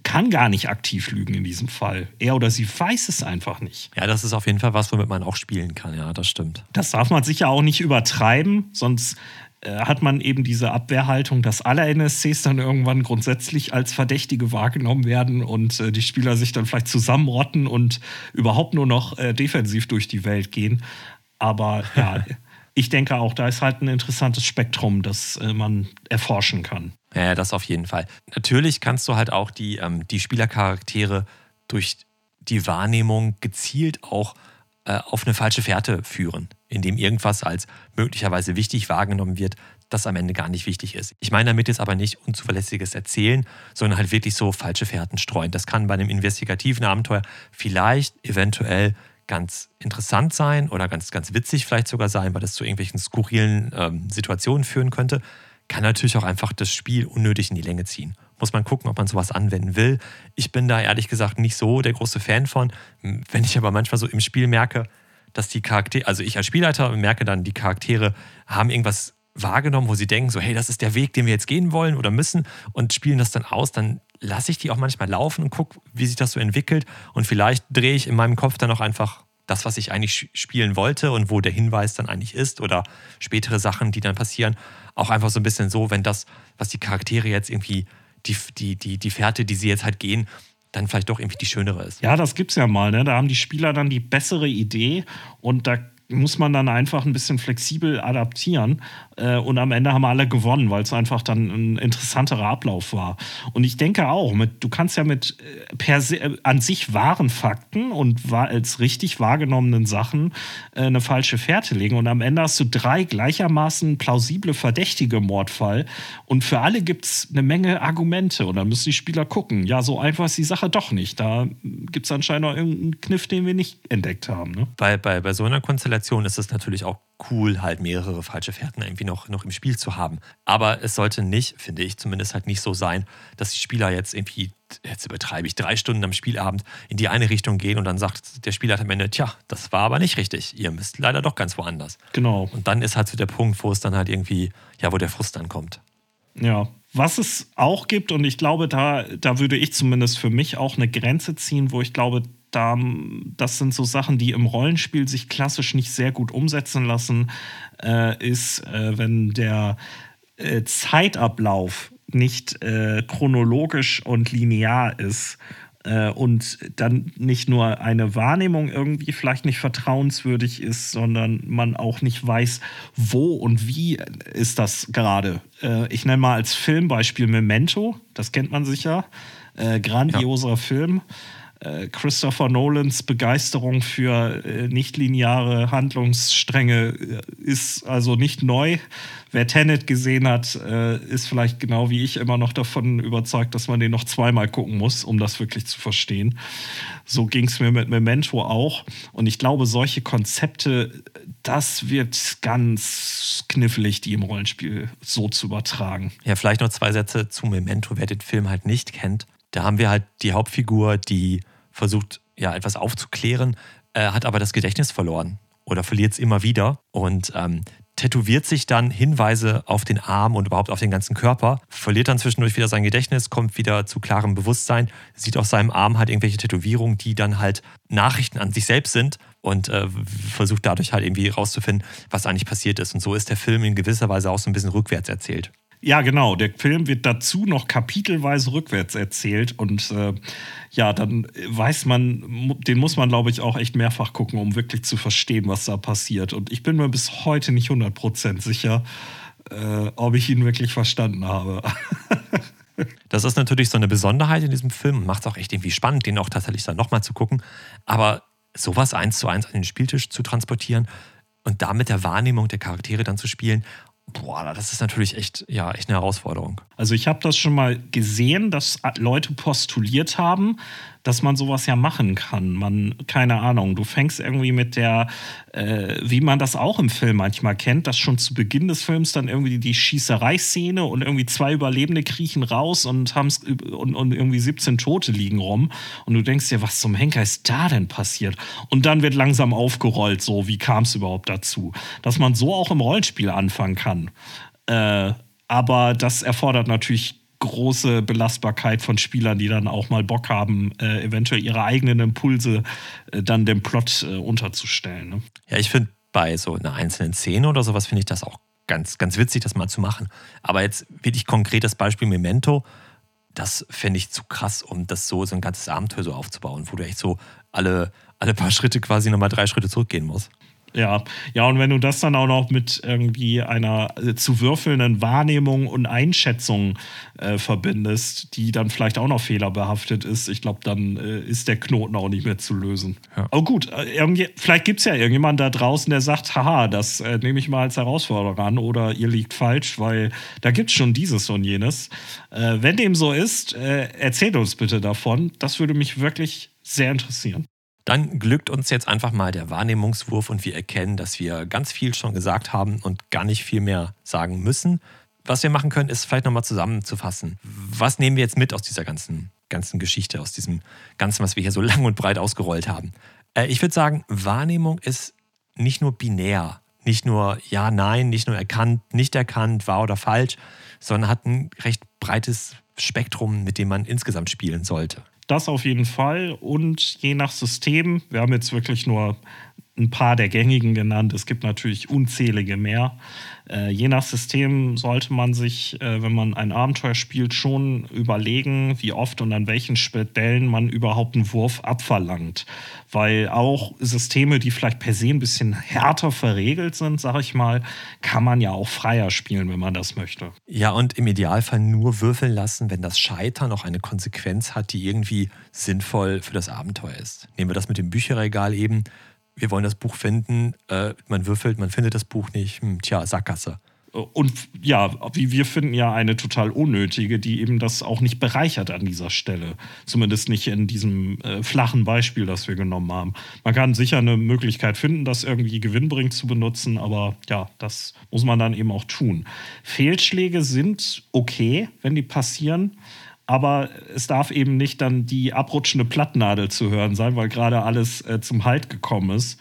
kann gar nicht aktiv lügen in diesem Fall. Er oder sie weiß es einfach nicht. Ja, das ist auf jeden Fall was, womit man auch spielen kann, ja, das stimmt. Das darf man sicher auch nicht übertreiben, sonst äh, hat man eben diese Abwehrhaltung, dass alle NSCs dann irgendwann grundsätzlich als Verdächtige wahrgenommen werden und äh, die Spieler sich dann vielleicht zusammenrotten und überhaupt nur noch äh, defensiv durch die Welt gehen. Aber ja. ich denke auch, da ist halt ein interessantes Spektrum, das äh, man erforschen kann. Ja, das auf jeden Fall. Natürlich kannst du halt auch die, ähm, die Spielercharaktere durch die Wahrnehmung gezielt auch äh, auf eine falsche Fährte führen, indem irgendwas als möglicherweise wichtig wahrgenommen wird, das am Ende gar nicht wichtig ist. Ich meine damit jetzt aber nicht unzuverlässiges Erzählen, sondern halt wirklich so falsche Fährten streuen. Das kann bei einem investigativen Abenteuer vielleicht eventuell ganz interessant sein oder ganz, ganz witzig vielleicht sogar sein, weil das zu irgendwelchen skurrilen ähm, Situationen führen könnte. Kann natürlich auch einfach das Spiel unnötig in die Länge ziehen. Muss man gucken, ob man sowas anwenden will. Ich bin da ehrlich gesagt nicht so der große Fan von. Wenn ich aber manchmal so im Spiel merke, dass die Charaktere, also ich als Spielleiter merke dann, die Charaktere haben irgendwas wahrgenommen, wo sie denken, so, hey, das ist der Weg, den wir jetzt gehen wollen oder müssen und spielen das dann aus, dann lasse ich die auch manchmal laufen und gucke, wie sich das so entwickelt. Und vielleicht drehe ich in meinem Kopf dann auch einfach das, was ich eigentlich spielen wollte und wo der Hinweis dann eigentlich ist oder spätere Sachen, die dann passieren, auch einfach so ein bisschen so, wenn das, was die Charaktere jetzt irgendwie, die, die, die, die Fährte, die sie jetzt halt gehen, dann vielleicht doch irgendwie die schönere ist. Ja, das gibt's ja mal. Ne? Da haben die Spieler dann die bessere Idee und da muss man dann einfach ein bisschen flexibel adaptieren. Äh, und am Ende haben alle gewonnen, weil es einfach dann ein interessanterer Ablauf war. Und ich denke auch, mit, du kannst ja mit äh, per se, äh, an sich wahren Fakten und als richtig wahrgenommenen Sachen äh, eine falsche Fährte legen. Und am Ende hast du drei gleichermaßen plausible Verdächtige im Mordfall. Und für alle gibt es eine Menge Argumente. Und dann müssen die Spieler gucken. Ja, so einfach ist die Sache doch nicht. Da gibt es anscheinend noch irgendeinen Kniff, den wir nicht entdeckt haben. Ne? Bei, bei, bei so einer Konstellation ist es natürlich auch cool, halt mehrere falsche Fährten irgendwie noch, noch im Spiel zu haben. Aber es sollte nicht, finde ich zumindest halt nicht so sein, dass die Spieler jetzt irgendwie, jetzt übertreibe ich, drei Stunden am Spielabend in die eine Richtung gehen und dann sagt der Spieler am Ende, tja, das war aber nicht richtig. Ihr müsst leider doch ganz woanders. Genau. Und dann ist halt so der Punkt, wo es dann halt irgendwie, ja, wo der Frust dann kommt. Ja, was es auch gibt, und ich glaube, da, da würde ich zumindest für mich auch eine Grenze ziehen, wo ich glaube, da, das sind so Sachen, die im Rollenspiel sich klassisch nicht sehr gut umsetzen lassen, äh, ist, äh, wenn der äh, Zeitablauf nicht äh, chronologisch und linear ist äh, und dann nicht nur eine Wahrnehmung irgendwie vielleicht nicht vertrauenswürdig ist, sondern man auch nicht weiß, wo und wie ist das gerade. Äh, ich nenne mal als Filmbeispiel Memento, das kennt man sicher, grandioser ja. Film. Äh, Christopher Nolans Begeisterung für äh, nichtlineare Handlungsstränge äh, ist also nicht neu. Wer Tenet gesehen hat, ist vielleicht genau wie ich immer noch davon überzeugt, dass man den noch zweimal gucken muss, um das wirklich zu verstehen. So ging es mir mit Memento auch. Und ich glaube, solche Konzepte, das wird ganz knifflig, die im Rollenspiel so zu übertragen. Ja, vielleicht noch zwei Sätze zu Memento, wer den Film halt nicht kennt. Da haben wir halt die Hauptfigur, die versucht, ja, etwas aufzuklären, äh, hat aber das Gedächtnis verloren oder verliert es immer wieder und ähm, tätowiert sich dann Hinweise auf den Arm und überhaupt auf den ganzen Körper, verliert dann zwischendurch wieder sein Gedächtnis, kommt wieder zu klarem Bewusstsein, sieht auf seinem Arm halt irgendwelche Tätowierungen, die dann halt Nachrichten an sich selbst sind und äh, versucht dadurch halt irgendwie rauszufinden, was eigentlich passiert ist. Und so ist der Film in gewisser Weise auch so ein bisschen rückwärts erzählt. Ja, genau. Der Film wird dazu noch kapitelweise rückwärts erzählt und äh, ja, dann weiß man, den muss man, glaube ich, auch echt mehrfach gucken, um wirklich zu verstehen, was da passiert. Und ich bin mir bis heute nicht 100% sicher, äh, ob ich ihn wirklich verstanden habe. das ist natürlich so eine Besonderheit in diesem Film macht es auch echt irgendwie spannend, den auch tatsächlich dann nochmal zu gucken. Aber sowas eins zu eins an den Spieltisch zu transportieren und damit der Wahrnehmung der Charaktere dann zu spielen Boah, das ist natürlich echt, ja, echt eine Herausforderung. Also ich habe das schon mal gesehen, dass Leute postuliert haben, dass man sowas ja machen kann. Man, keine Ahnung, du fängst irgendwie mit der, äh, wie man das auch im Film manchmal kennt, dass schon zu Beginn des Films dann irgendwie die Schießereiszene und irgendwie zwei Überlebende kriechen raus und, haben's, und, und irgendwie 17 Tote liegen rum. Und du denkst dir, was zum Henker ist da denn passiert? Und dann wird langsam aufgerollt, so, wie kam es überhaupt dazu? Dass man so auch im Rollenspiel anfangen kann. Äh, aber das erfordert natürlich große Belastbarkeit von Spielern, die dann auch mal Bock haben, äh, eventuell ihre eigenen Impulse äh, dann dem Plot äh, unterzustellen. Ne? Ja, ich finde bei so einer einzelnen Szene oder sowas finde ich das auch ganz, ganz witzig, das mal zu machen. Aber jetzt wirklich konkretes Beispiel Memento, das fände ich zu krass, um das so, so ein ganzes Abenteuer so aufzubauen, wo du echt so alle, alle paar Schritte quasi nochmal drei Schritte zurückgehen musst. Ja, ja, und wenn du das dann auch noch mit irgendwie einer äh, zu würfelnden Wahrnehmung und Einschätzung äh, verbindest, die dann vielleicht auch noch fehlerbehaftet ist, ich glaube, dann äh, ist der Knoten auch nicht mehr zu lösen. Ja. Aber gut, äh, vielleicht gibt es ja irgendjemanden da draußen, der sagt, haha, das äh, nehme ich mal als Herausforderung an oder ihr liegt falsch, weil da gibt es schon dieses und jenes. Äh, wenn dem so ist, erzählt uns bitte davon. Das würde mich wirklich sehr interessieren. Dann glückt uns jetzt einfach mal der Wahrnehmungswurf und wir erkennen, dass wir ganz viel schon gesagt haben und gar nicht viel mehr sagen müssen. Was wir machen können, ist vielleicht nochmal zusammenzufassen. Was nehmen wir jetzt mit aus dieser ganzen, ganzen Geschichte, aus diesem Ganzen, was wir hier so lang und breit ausgerollt haben? Äh, ich würde sagen, Wahrnehmung ist nicht nur binär, nicht nur ja, nein, nicht nur erkannt, nicht erkannt, wahr oder falsch, sondern hat ein recht breites Spektrum, mit dem man insgesamt spielen sollte. Das auf jeden Fall. Und je nach System, wir haben jetzt wirklich nur ein paar der gängigen genannt. Es gibt natürlich unzählige mehr. Äh, je nach System sollte man sich, äh, wenn man ein Abenteuer spielt, schon überlegen, wie oft und an welchen Stellen man überhaupt einen Wurf abverlangt. Weil auch Systeme, die vielleicht per se ein bisschen härter verregelt sind, sag ich mal, kann man ja auch freier spielen, wenn man das möchte. Ja, und im Idealfall nur würfeln lassen, wenn das Scheitern auch eine Konsequenz hat, die irgendwie sinnvoll für das Abenteuer ist. Nehmen wir das mit dem Bücherregal eben wir wollen das Buch finden, äh, man würfelt, man findet das Buch nicht, hm, tja, Sackgasse. Und ja, wir finden ja eine total unnötige, die eben das auch nicht bereichert an dieser Stelle. Zumindest nicht in diesem äh, flachen Beispiel, das wir genommen haben. Man kann sicher eine Möglichkeit finden, das irgendwie gewinnbringend zu benutzen, aber ja, das muss man dann eben auch tun. Fehlschläge sind okay, wenn die passieren aber es darf eben nicht dann die abrutschende Plattnadel zu hören sein, weil gerade alles äh, zum Halt gekommen ist.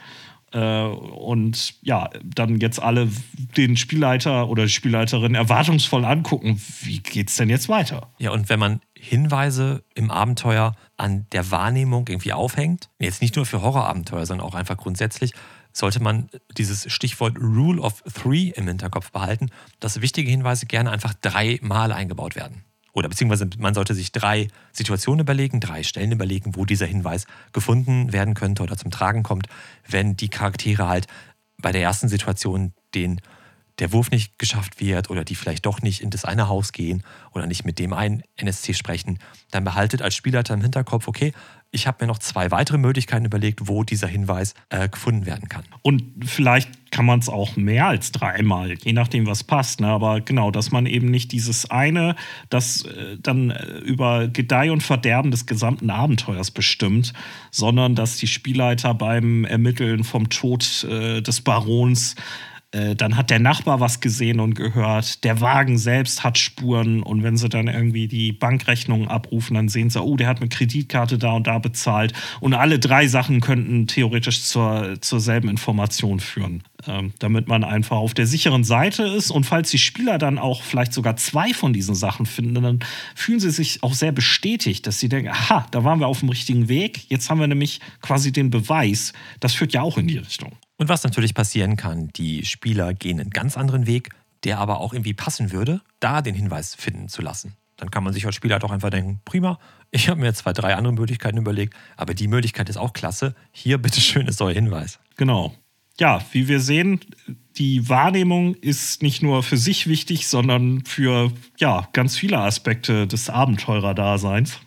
Äh, und ja, dann jetzt alle den Spielleiter oder die Spielleiterin erwartungsvoll angucken, wie geht's denn jetzt weiter? Ja, und wenn man Hinweise im Abenteuer an der Wahrnehmung irgendwie aufhängt, jetzt nicht nur für Horrorabenteuer, sondern auch einfach grundsätzlich, sollte man dieses Stichwort Rule of Three im Hinterkopf behalten, dass wichtige Hinweise gerne einfach dreimal eingebaut werden oder beziehungsweise man sollte sich drei Situationen überlegen, drei Stellen überlegen, wo dieser Hinweis gefunden werden könnte oder zum Tragen kommt, wenn die Charaktere halt bei der ersten Situation den der Wurf nicht geschafft wird oder die vielleicht doch nicht in das eine Haus gehen oder nicht mit dem einen NSC sprechen, dann behaltet als Spielleiter im Hinterkopf, okay, ich habe mir noch zwei weitere Möglichkeiten überlegt, wo dieser Hinweis äh, gefunden werden kann. Und vielleicht kann man es auch mehr als dreimal, je nachdem, was passt. Ne? Aber genau, dass man eben nicht dieses eine, das äh, dann äh, über Gedeih und Verderben des gesamten Abenteuers bestimmt, sondern dass die Spielleiter beim Ermitteln vom Tod äh, des Barons äh, dann hat der Nachbar was gesehen und gehört. Der Wagen selbst hat Spuren. Und wenn sie dann irgendwie die Bankrechnungen abrufen, dann sehen sie, oh, der hat mit Kreditkarte da und da bezahlt. Und alle drei Sachen könnten theoretisch zur, zur selben Information führen. Ähm, damit man einfach auf der sicheren Seite ist. Und falls die Spieler dann auch vielleicht sogar zwei von diesen Sachen finden, dann fühlen sie sich auch sehr bestätigt, dass sie denken, aha, da waren wir auf dem richtigen Weg. Jetzt haben wir nämlich quasi den Beweis. Das führt ja auch in die Richtung. Und was natürlich passieren kann, die Spieler gehen einen ganz anderen Weg, der aber auch irgendwie passen würde, da den Hinweis finden zu lassen. Dann kann man sich als Spieler doch einfach denken, prima, ich habe mir zwei, drei andere Möglichkeiten überlegt, aber die Möglichkeit ist auch klasse. Hier, bitteschön, ist euer Hinweis. Genau. Ja, wie wir sehen, die Wahrnehmung ist nicht nur für sich wichtig, sondern für ja, ganz viele Aspekte des Abenteurerdaseins.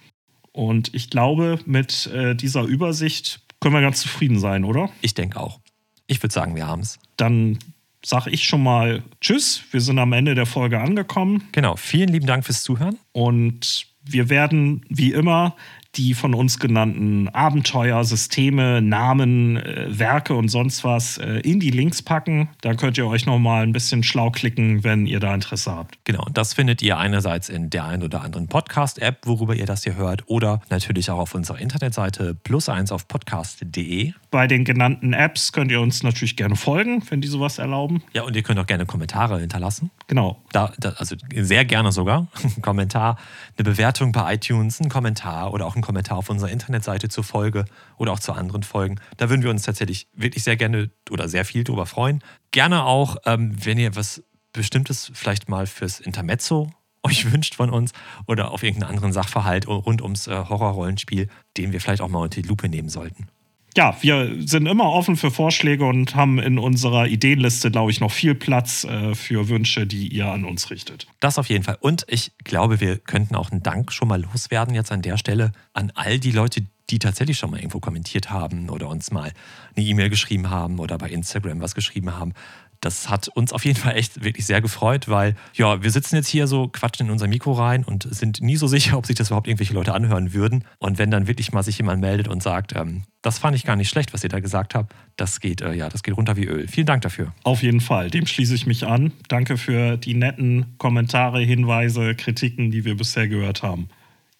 Und ich glaube, mit äh, dieser Übersicht können wir ganz zufrieden sein, oder? Ich denke auch. Ich würde sagen, wir haben es. Dann sage ich schon mal Tschüss. Wir sind am Ende der Folge angekommen. Genau. Vielen lieben Dank fürs Zuhören. Und wir werden wie immer die von uns genannten Abenteuer, Systeme, Namen, äh, Werke und sonst was äh, in die Links packen. Da könnt ihr euch nochmal ein bisschen schlau klicken, wenn ihr da Interesse habt. Genau, und das findet ihr einerseits in der einen oder anderen Podcast-App, worüber ihr das hier hört, oder natürlich auch auf unserer Internetseite plus eins auf podcast.de. Bei den genannten Apps könnt ihr uns natürlich gerne folgen, wenn die sowas erlauben. Ja, und ihr könnt auch gerne Kommentare hinterlassen. Genau. Da, da, also sehr gerne sogar. Ein Kommentar, eine Bewertung bei iTunes, ein Kommentar oder auch ein einen Kommentar auf unserer Internetseite zur Folge oder auch zu anderen Folgen. Da würden wir uns tatsächlich wirklich sehr gerne oder sehr viel drüber freuen. Gerne auch, ähm, wenn ihr was Bestimmtes vielleicht mal fürs Intermezzo euch wünscht von uns oder auf irgendeinen anderen Sachverhalt rund ums äh, Horrorrollenspiel, den wir vielleicht auch mal unter die Lupe nehmen sollten. Ja, wir sind immer offen für Vorschläge und haben in unserer Ideenliste, glaube ich, noch viel Platz äh, für Wünsche, die ihr an uns richtet. Das auf jeden Fall. Und ich glaube, wir könnten auch einen Dank schon mal loswerden jetzt an der Stelle an all die Leute, die tatsächlich schon mal irgendwo kommentiert haben oder uns mal eine E-Mail geschrieben haben oder bei Instagram was geschrieben haben. Das hat uns auf jeden Fall echt wirklich sehr gefreut, weil ja, wir sitzen jetzt hier so, quatschen in unser Mikro rein und sind nie so sicher, ob sich das überhaupt irgendwelche Leute anhören würden. Und wenn dann wirklich mal sich jemand meldet und sagt, ähm, das fand ich gar nicht schlecht, was ihr da gesagt habt, das geht, äh, ja, das geht runter wie Öl. Vielen Dank dafür. Auf jeden Fall, dem schließe ich mich an. Danke für die netten Kommentare, Hinweise, Kritiken, die wir bisher gehört haben.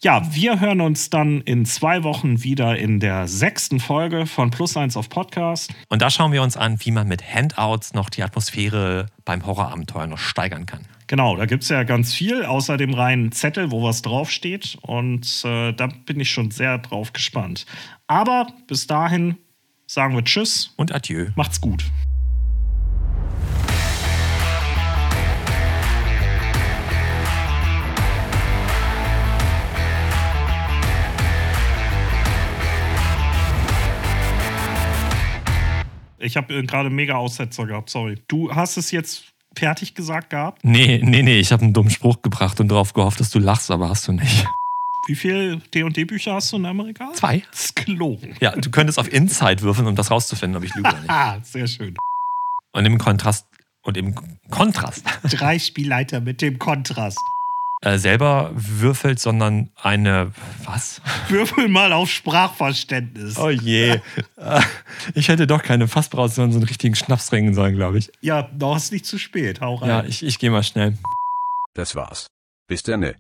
Ja, wir hören uns dann in zwei Wochen wieder in der sechsten Folge von Plus eins auf Podcast. Und da schauen wir uns an, wie man mit Handouts noch die Atmosphäre beim Horrorabenteuer noch steigern kann. Genau, da gibt es ja ganz viel, außer dem reinen Zettel, wo was draufsteht. Und äh, da bin ich schon sehr drauf gespannt. Aber bis dahin sagen wir Tschüss und Adieu. Macht's gut. Ich habe gerade mega Aussetzer gehabt, sorry. Du hast es jetzt fertig gesagt gehabt? Nee, nee, nee, ich habe einen dummen Spruch gebracht und darauf gehofft, dass du lachst, aber hast du nicht. Wie viele D&D-Bücher hast du in Amerika? Zwei. Das ist gelogen. Ja, du könntest auf Inside würfeln, um das rauszufinden, ob ich lüge oder nicht. Ah, sehr schön. Und im Kontrast und im Kontrast. Drei Spielleiter mit dem Kontrast. Äh, selber würfelt, sondern eine. Was? Würfel mal auf Sprachverständnis. Oh je. ich hätte doch keine Fassbrause, sondern so einen richtigen Schnaps trinken sollen, glaube ich. Ja, noch ist nicht zu spät. Hau rein. Ja, ich, ich gehe mal schnell. Das war's. Bis denne.